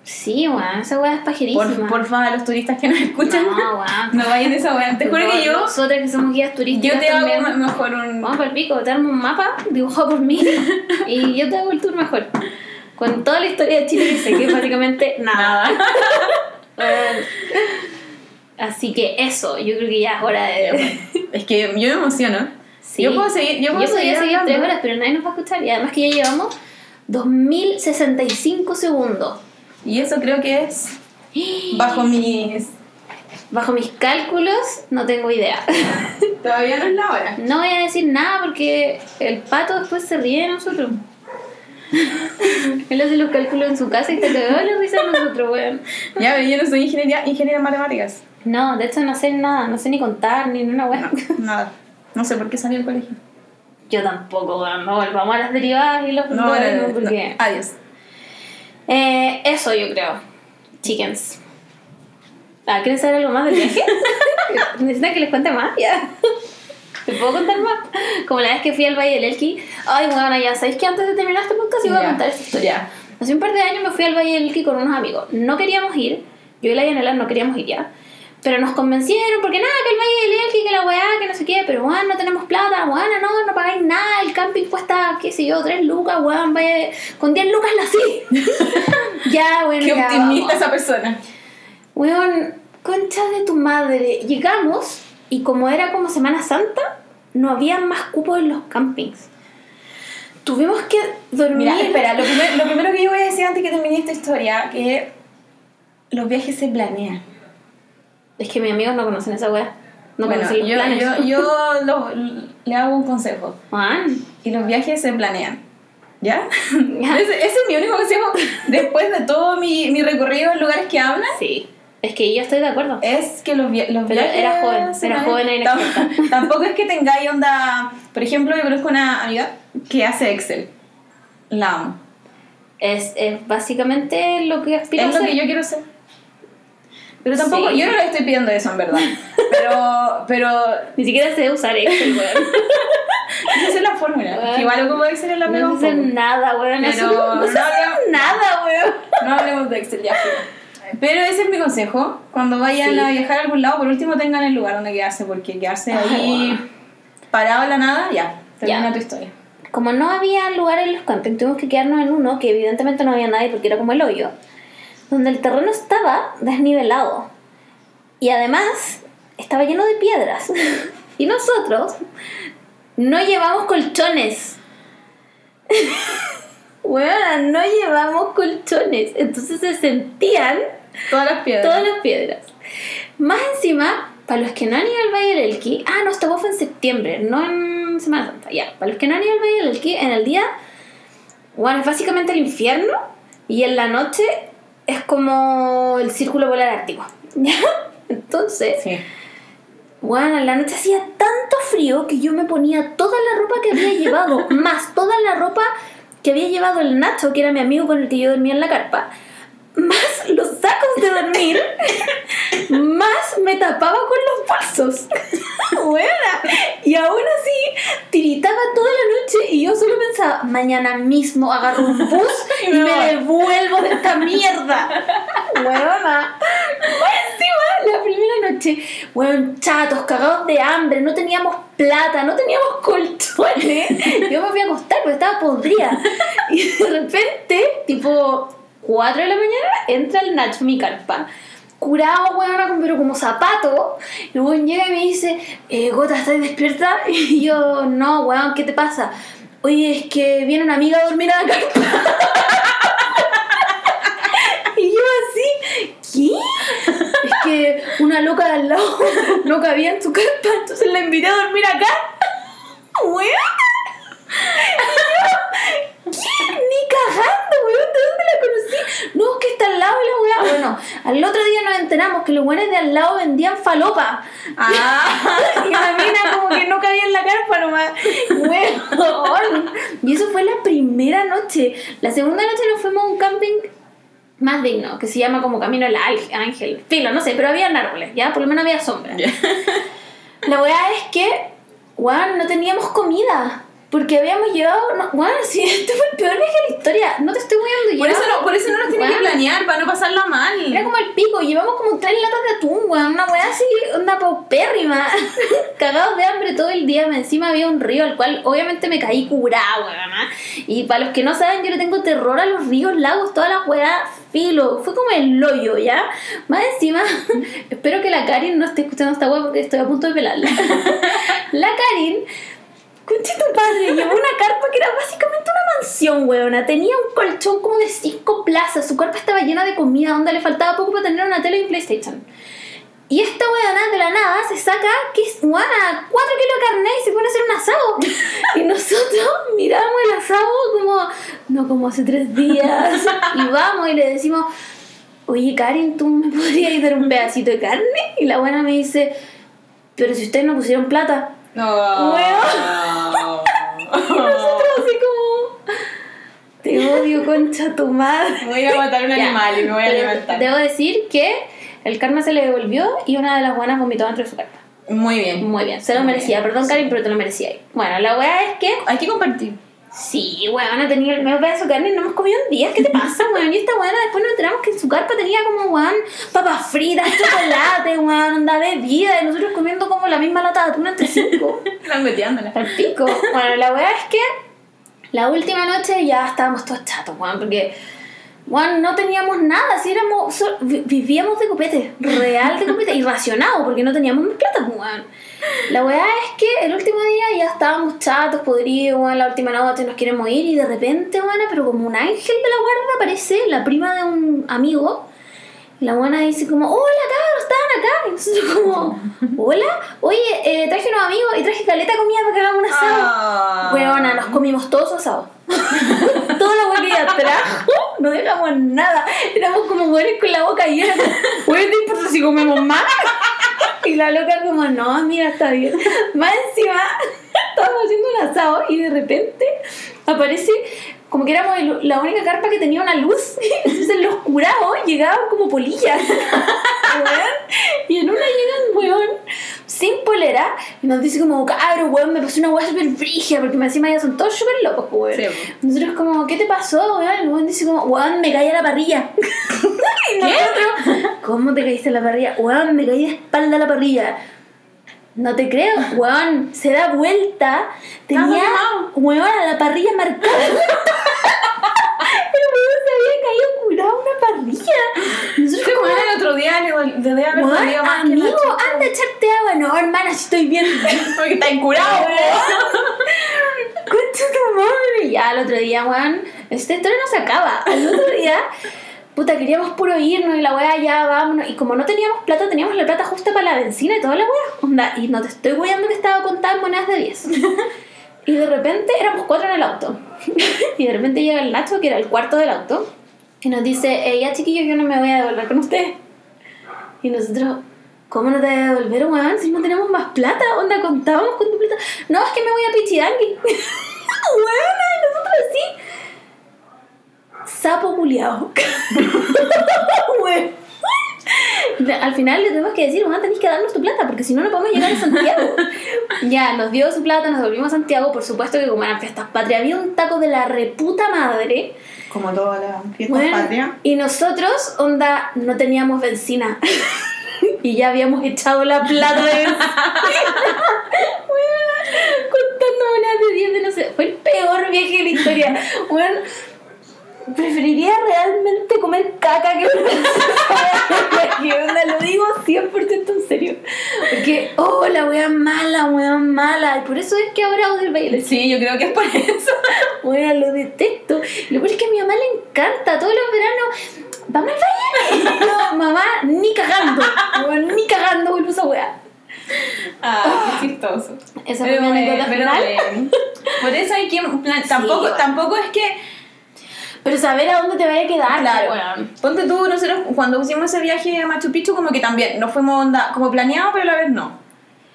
Sí, weón, esa weá es pajerísima. Por, porfa, a los turistas que nos escuchan, No, weón. no vayan a esa weón. Te juro que yo, Nosotras que somos guías turísticas yo te hago también. me- mejor un... Vamos para el pico, te armo un mapa dibujado por mí y yo te hago el tour mejor. Con toda la historia de Chile que sé, que es básicamente nada. Nada. Así que eso, yo creo que ya es hora de... es que yo me emociono. Sí. Yo puedo seguir, yo puedo podría seguir hablando. tres horas, pero nadie nos va a escuchar. Y además que ya llevamos 2065 segundos. Y eso creo que es bajo mis... Bajo mis cálculos, no tengo idea. Todavía no es la hora. No voy a decir nada porque el pato después se ríe de nosotros. Él hace los cálculos en su casa y te cagó la risa de nosotros, weón. Ya, pero yo no soy ingeniera, ingeniera en matemáticas. No, de hecho no sé nada, no sé ni contar ni una weón. No, nada. No sé por qué salí del colegio. Yo tampoco. No volvamos a las derivadas y los No, no, no, no. porque... Adiós. Eh, eso yo creo. Chickens. Ah, ¿quieren saber algo más del viaje? ¿Necesitan que les cuente más? Ya. ¿Te puedo contar más? Como la vez que fui al Valle del Elqui. Ay, bueno, ya sabéis que antes de terminar este podcast iba a contar esta historia. Hace un par de años me fui al Valle del Elqui con unos amigos. No queríamos ir. Yo y la Yanela no queríamos ir ya. Pero nos convencieron porque nada, que el Valle del Elqui, que la weá, que no sé qué. Pero bueno, no tenemos plata. Bueno, no, no pagáis nada. El camping cuesta, qué sé yo, 3 lucas. Weón, vaya. Con 10 lucas la sí. ya, bueno. Qué ya, optimista vamos. esa persona. Weón, concha de tu madre. Llegamos y como era como Semana Santa, no había más cupos en los campings. Tuvimos que dormir. Mira, espera, lo primero, lo primero que yo voy a decir antes que termine esta historia, que los viajes se planean. Es que mis amigos no conocen esa weá. No bueno, conocen los yo, planes. yo, yo lo- le hago un consejo. Juan, Y los viajes se planean. ¿Ya? Ya. Ese, ese es mi único consejo después de todo mi, mi recorrido en lugares que hablan. Sí. Es que yo estoy de acuerdo. Es que los, via- los Pero viajes. era joven, era joven e Tam- inexperta. Tampoco es que tengáis onda. Por ejemplo, yo conozco una amiga que hace Excel. La amo. Es, es básicamente lo que aspiro a Es lo hacer. que yo quiero ser. Pero tampoco, Sí. yo no le estoy pidiendo eso en verdad. Pero, pero Ni siquiera sé usar Excel, weón. esa es la fórmula. Bueno. Igual como Excel es la pega no sé nada, weón. Pero no, no hablemos- nada, weón. No hablemos de Excel ya. Pero ese es mi consejo. Cuando vayan Sí. a viajar a algún lado, por último tengan el lugar donde quedarse, porque quedarse ahí bueno. parado en la nada, ya, termina Ya. tu historia. como no había lugar en los campings, tuvimos que quedarnos en uno que evidentemente no había nadie porque era como el hoyo, donde el terreno estaba desnivelado y además estaba lleno de piedras. y nosotros no llevamos colchones. Bueno, no llevamos colchones, entonces se sentían Todas las piedras. todas las piedras. Más encima, para los que no han ido al Valle del Elqui, ah, no, esta fue en septiembre, no en Semana Santa, ya. Para los que no han ido al Valle del Elqui, en el día, bueno, es básicamente el infierno y en la noche es como el círculo polar ártico, ¿ya? Entonces, Sí. bueno, en la noche hacía tanto frío que yo me ponía toda la ropa que había llevado, más toda la ropa que había llevado el Nacho, que era mi amigo con el que yo dormía en la carpa, más los sacos de dormir, más me tapaba con los bolsos. Buena. Y aún así, tiritaba toda la noche y yo solo pensaba, mañana mismo agarro un bus y Me devuelvo de esta mierda. Buena. Encima, la primera noche, weón, chatos, cagados de hambre, no teníamos plata, no teníamos colchones. Yo me fui a acostar porque estaba podrida. Y de repente, tipo 4 de la mañana, entra el Nacho mi carpa. Curado, weón, pero como zapato. Y luego llega y me dice, eh, Gota, ¿estás despierta? Y yo, no, weón, ¿qué te pasa? Oye, es que viene una amiga a dormir a la carpa. Y yo así, ¿qué? Es que una loca de al lado no cabía en su carpa, entonces la invité a dormir acá. Weón. ¿Qué? Ni cagando, weón, ¿de dónde la conocí? No, es que está al lado y la weá. Bueno, al otro día nos enteramos que los weones de al lado vendían falopa. Ah. Y la mina como que no cabía en la carpa nomás. Weón. Y eso fue la primera noche. La segunda noche nos fuimos a un camping más digno, que se llama como Camino al Ángel, Ángel, filo, no sé, pero había árboles, ya, por lo menos había sombra. La weá es que, weón, no teníamos comida. Porque habíamos llevado, no, weón, sí, este fue el peor viaje de la historia. No te estoy weando Por eso, llevamos- no, por eso no nos tienen que planear, para no pasarla mal. Era como el pico, llevamos como tres latas de atún, weón, una weá así, una paupérrima. Cagados de hambre todo el día, encima había un río al cual obviamente me caí curada, weón. Y para los que no saben, yo le tengo terror a los ríos, lagos, toda la weá, filo. Fue como el hoyo, ¿ya? Más encima, espero que la Karin no esté escuchando esta weá porque estoy a punto de pelarla. la Karin Concha tu padre, llevó una carpa que era básicamente una mansión, weona. Tenía un colchón como de cinco plazas. Su carpa estaba llena de comida, donde le faltaba poco para tener una tele y un PlayStation. Y esta weona de la nada se saca, que es weona, 4 kilos de carne y se pone a hacer un asado. Y nosotros miramos el asado como, no como hace tres días. Y vamos y le decimos, oye Karen, ¿tú me podrías dar un pedacito de carne? Y la buena me dice, pero si ustedes no pusieron plata. No. Bueno. Nosotros así como. Te odio, concha tu madre. Voy a matar a un animal y me voy a Pero alimentar. Debo decir que el karma se le devolvió y una de las buenas vomitó dentro de su carta. Muy bien. Muy bien. Se lo merecía. Perdón, Karin, pero te lo merecía. Bueno, la weá es que. Hay que compartir. Sí, weón, tenía el medio pedazo de carne y no hemos comido en días. ¿Qué te pasa, weón? Y esta weona después nos enteramos que en su carpa tenía como, weón, papas fritas, chocolate, weón, onda bebida. Y nosotros comiendo como la misma lata de atún entre cinco. Langueteándola. Al pico. Bueno, la weá es que la última noche ya estábamos todos chatos, weón, porque, weón, no teníamos nada. Si éramos, so- vi- vivíamos de copete, real de copete, y racionado, porque no teníamos más plata, weón. La weá es que el último día ya estábamos chatos, podridos, weón, la última noche nos queremos ir y de repente, weón, pero como un ángel de la guarda aparece la prima de un amigo la buena dice como, hola cabros, estaban acá. Y nosotros como, hola, oye, eh, traje unos amigos y traje caleta comida para que hagamos un asado. Ah. Weona, nos comimos todos asados. Toda la hueá que ella trajo, no dejamos nada. Éramos como buenos con la boca llena. Weón, no importa si comemos más. Y la loca como, no, amiga, está bien. Más encima, estábamos haciendo un asado y de repente aparece como que éramos el- la única carpa que tenía una luz. Entonces en los curados llegaban como polillas. Y en una llega un weón sin polera y nos dice como, cabro, weón, me pasó una weá súper frigia porque me encima ya son todos súper locos, weón. Sí. Nosotros como, ¿qué te pasó, weón? El weón dice como, weón, me caí a la parrilla. y nosotros, ¿cómo te caíste a la parrilla? Weón, me caí de espalda a la parrilla. No te creo, weón, se da vuelta, tenía, quemado. weón, a la parrilla marcada. El weón se había caído curado a una parrilla. Nosotros Qué como, bueno, el otro día le dol- le debe haber Weón, dolido más que amigo, la chucha. anda a echarte agua. No, hermana, si estoy bien. Porque está incurado, Concha tu madre. Ya, el otro día, weón, esta historia no se acaba. Al otro día, puta, queríamos puro irnos y la weá ya vámonos. Y como no teníamos plata, teníamos la plata justa para la benzina y toda la weá. Onda, y no te estoy weando que estaba contada en monedas de 10. Y de repente éramos cuatro en el auto. y de repente llega el Nacho, que era el cuarto del auto, y nos dice, eh, ya chiquillos, yo no me voy a devolver con ustedes. Y nosotros, ¿cómo no te voy a devolver, weón? Si no tenemos más plata, onda, contábamos con tu plata. No, es que me voy a Pichidangui. weón, nosotros así. Sapo culiao. Weón. Al final le tenemos que decir, weón, tenéis que darnos tu plata, porque si no, no podemos llegar a Santiago. ya, nos dio su plata, nos volvimos a Santiago. Por supuesto que como eran fiestas patrias, había un taco de la reputa madre. Como toda la fiesta Bueno, patria. y nosotros, onda, no teníamos benzina. y ya habíamos echado la plata de. Bueno, contando monedas de 10 de no sé. Fue el peor viaje de la historia. Bueno, preferiría realmente comer caca que. Onda, lo digo 100% en serio. Porque, oh, la wea mala, wea mala. Y por eso es que ahora odio el baile. Sí, yo creo que es por eso. Bueno, lo detesto. Lo peor es que a mi mamá le encanta. Todos los veranos, ¿vamos al baile? No, mamá, ni cagando. Bueno, ni cagando vuelvo esa weá. Ah, qué chistoso. Esa fue mi anécdota bueno, pero final. bueno. Por eso hay que. plan- tampoco, bueno. tampoco es que. Pero saber a dónde te vaya a quedar. Claro. weón. Ponte tú, nosotros cuando hicimos ese viaje a Machu Picchu, como que también nos fuimos onda, como planeado, pero a la vez no.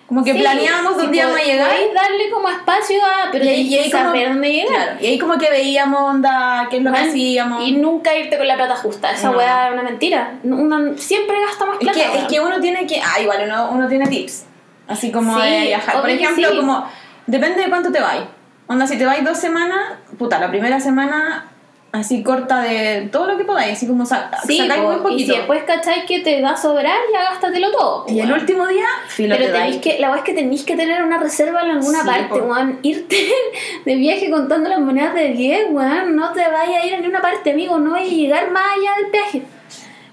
Como que Sí, planeábamos sí, dónde íbamos a llegar. podéis darle como espacio a. Pero Y ahí- y ahí como- saber dónde llegar. Claro, y ahí como que veíamos onda, qué es lo que hacíamos. Y nunca irte con la plata justa. Esa No. weá es una mentira. Uno siempre gasta más Es plata. que, es que uno tiene que. Ah, igual, uno, uno tiene tips. Así como Sí, de viajar. Por ejemplo, como. Depende de cuánto te vais. Onda, si te vais dos semanas, puta, la primera semana así corta de todo lo que podáis. Así como sa Sí, sacáis muy y poquito. si después cacháis que te va a sobrar, ya gástatelo todo. Y el último día, filo Pero te tenéis que, la verdad es que tenéis que tener una reserva en alguna Sí, parte, weón. Irte de viaje contando las monedas de 10, weón. No te vayas a ir a ninguna parte, amigo. No vayas a llegar más allá del peaje.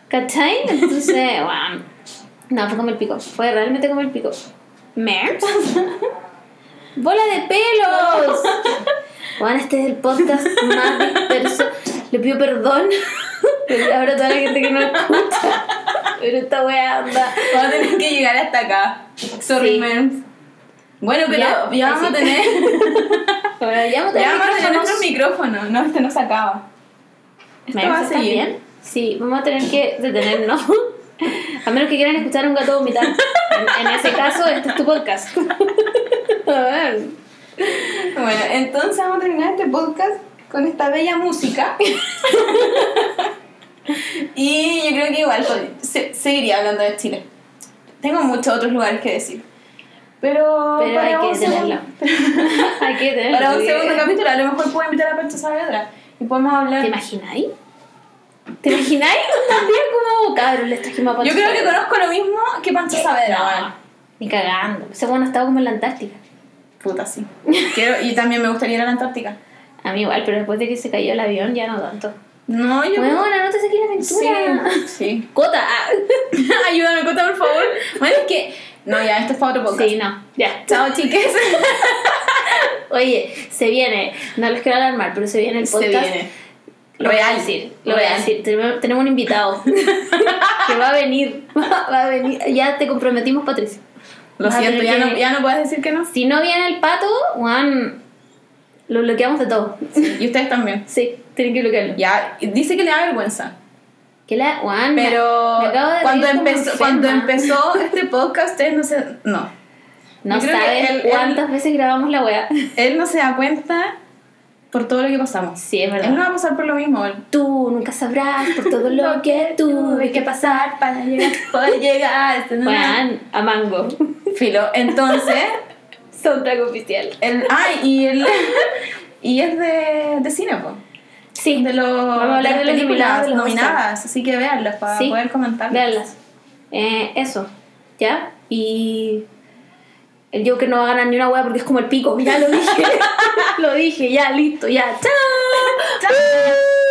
¿Cachai? Entonces, weón. No, fue como el pico. Fue realmente como el pico. ¿Mers? ¡Bola de pelos! Juan, este es el podcast más disperso. Le pido perdón. Ahora toda la gente que no escucha. Pero esta wea anda. Vamos a tener que llegar hasta acá. Sorry, Sí. Bueno, pero Ya, ya, vamos a tener. Ya vamos a ya tener vamos a tener micrófonos. nuestros micrófonos. No, este no se acaba. Esto ¿Me va a ¿estás seguir. bien? Sí, vamos a tener que detenernos. A menos que quieran escuchar a un gato vomitar. En, en ese caso, este es tu podcast. A ver. Bueno, entonces vamos a terminar este podcast con esta bella música. y yo creo que igual se- seguiría hablando de Chile. Tengo muchos otros lugares que decir. Pero, Pero para hay que un segundo-. Hay que tenerlo. Para un segundo capítulo, a lo mejor puedo invitar a Pancho Saavedra y podemos hablar. ¿Te imagináis? ¿Te imagináis? Día como cabros les trajimos a Pancho Yo creo que Saavedra. conozco lo mismo que Pancho Saavedra. No, ni cagando. Ese bueno estaba como en la Antártica. Puta, sí. Quiero, y también me gustaría ir a la Antártica. A mí igual, pero después de que se cayó el avión ya no tanto. No, yo. Bueno, no te saqué la aventura. Sí, sí. Cota. ah. Ayúdame, Cota, por favor. Bueno, es que. No, ya, esto es para otro podcast. Sí, no. Ya. Chao, chiques. Oye, se viene. No les quiero alarmar, pero se viene el Se podcast. viene. Lo voy a Real. decir. Lo voy a Real. decir. Tenemos, tenemos un invitado que va a venir. Va a venir. Ya te comprometimos, Patricia. Lo siento, ya no, ya no puedes decir que no. Si no viene el pato, Juan, lo bloqueamos de todo. Y ustedes también. Sí, tienen que bloquearlo. Ya, dice que le da vergüenza. Que la Juan, Pero me acabo de cuando, empezó, cuando empezó este podcast, ustedes no se. No. No saben él- cuántas veces grabamos la wea. Él no se da cuenta por todo lo que pasamos. Sí, es Él no verdad. va a pasar por lo mismo. Tú nunca sabrás por todo lo que tuve que pasar para llegar. Poder llegar. Juan, a Mango. Filo. Entonces, Soundtrack oficial. el, ay, y él. Y es de, de cine. Sí, De, los Vamos a hablar de las películas los nominadas. Así que véanlas para Sí, poder comentar. Veanlas. Eh, eso, ¿ya? Y el Joker no va a ganar ni una wea porque es como el pico. Ya lo dije. lo dije, ya, listo, ya. ¡Chao! ¡Chao!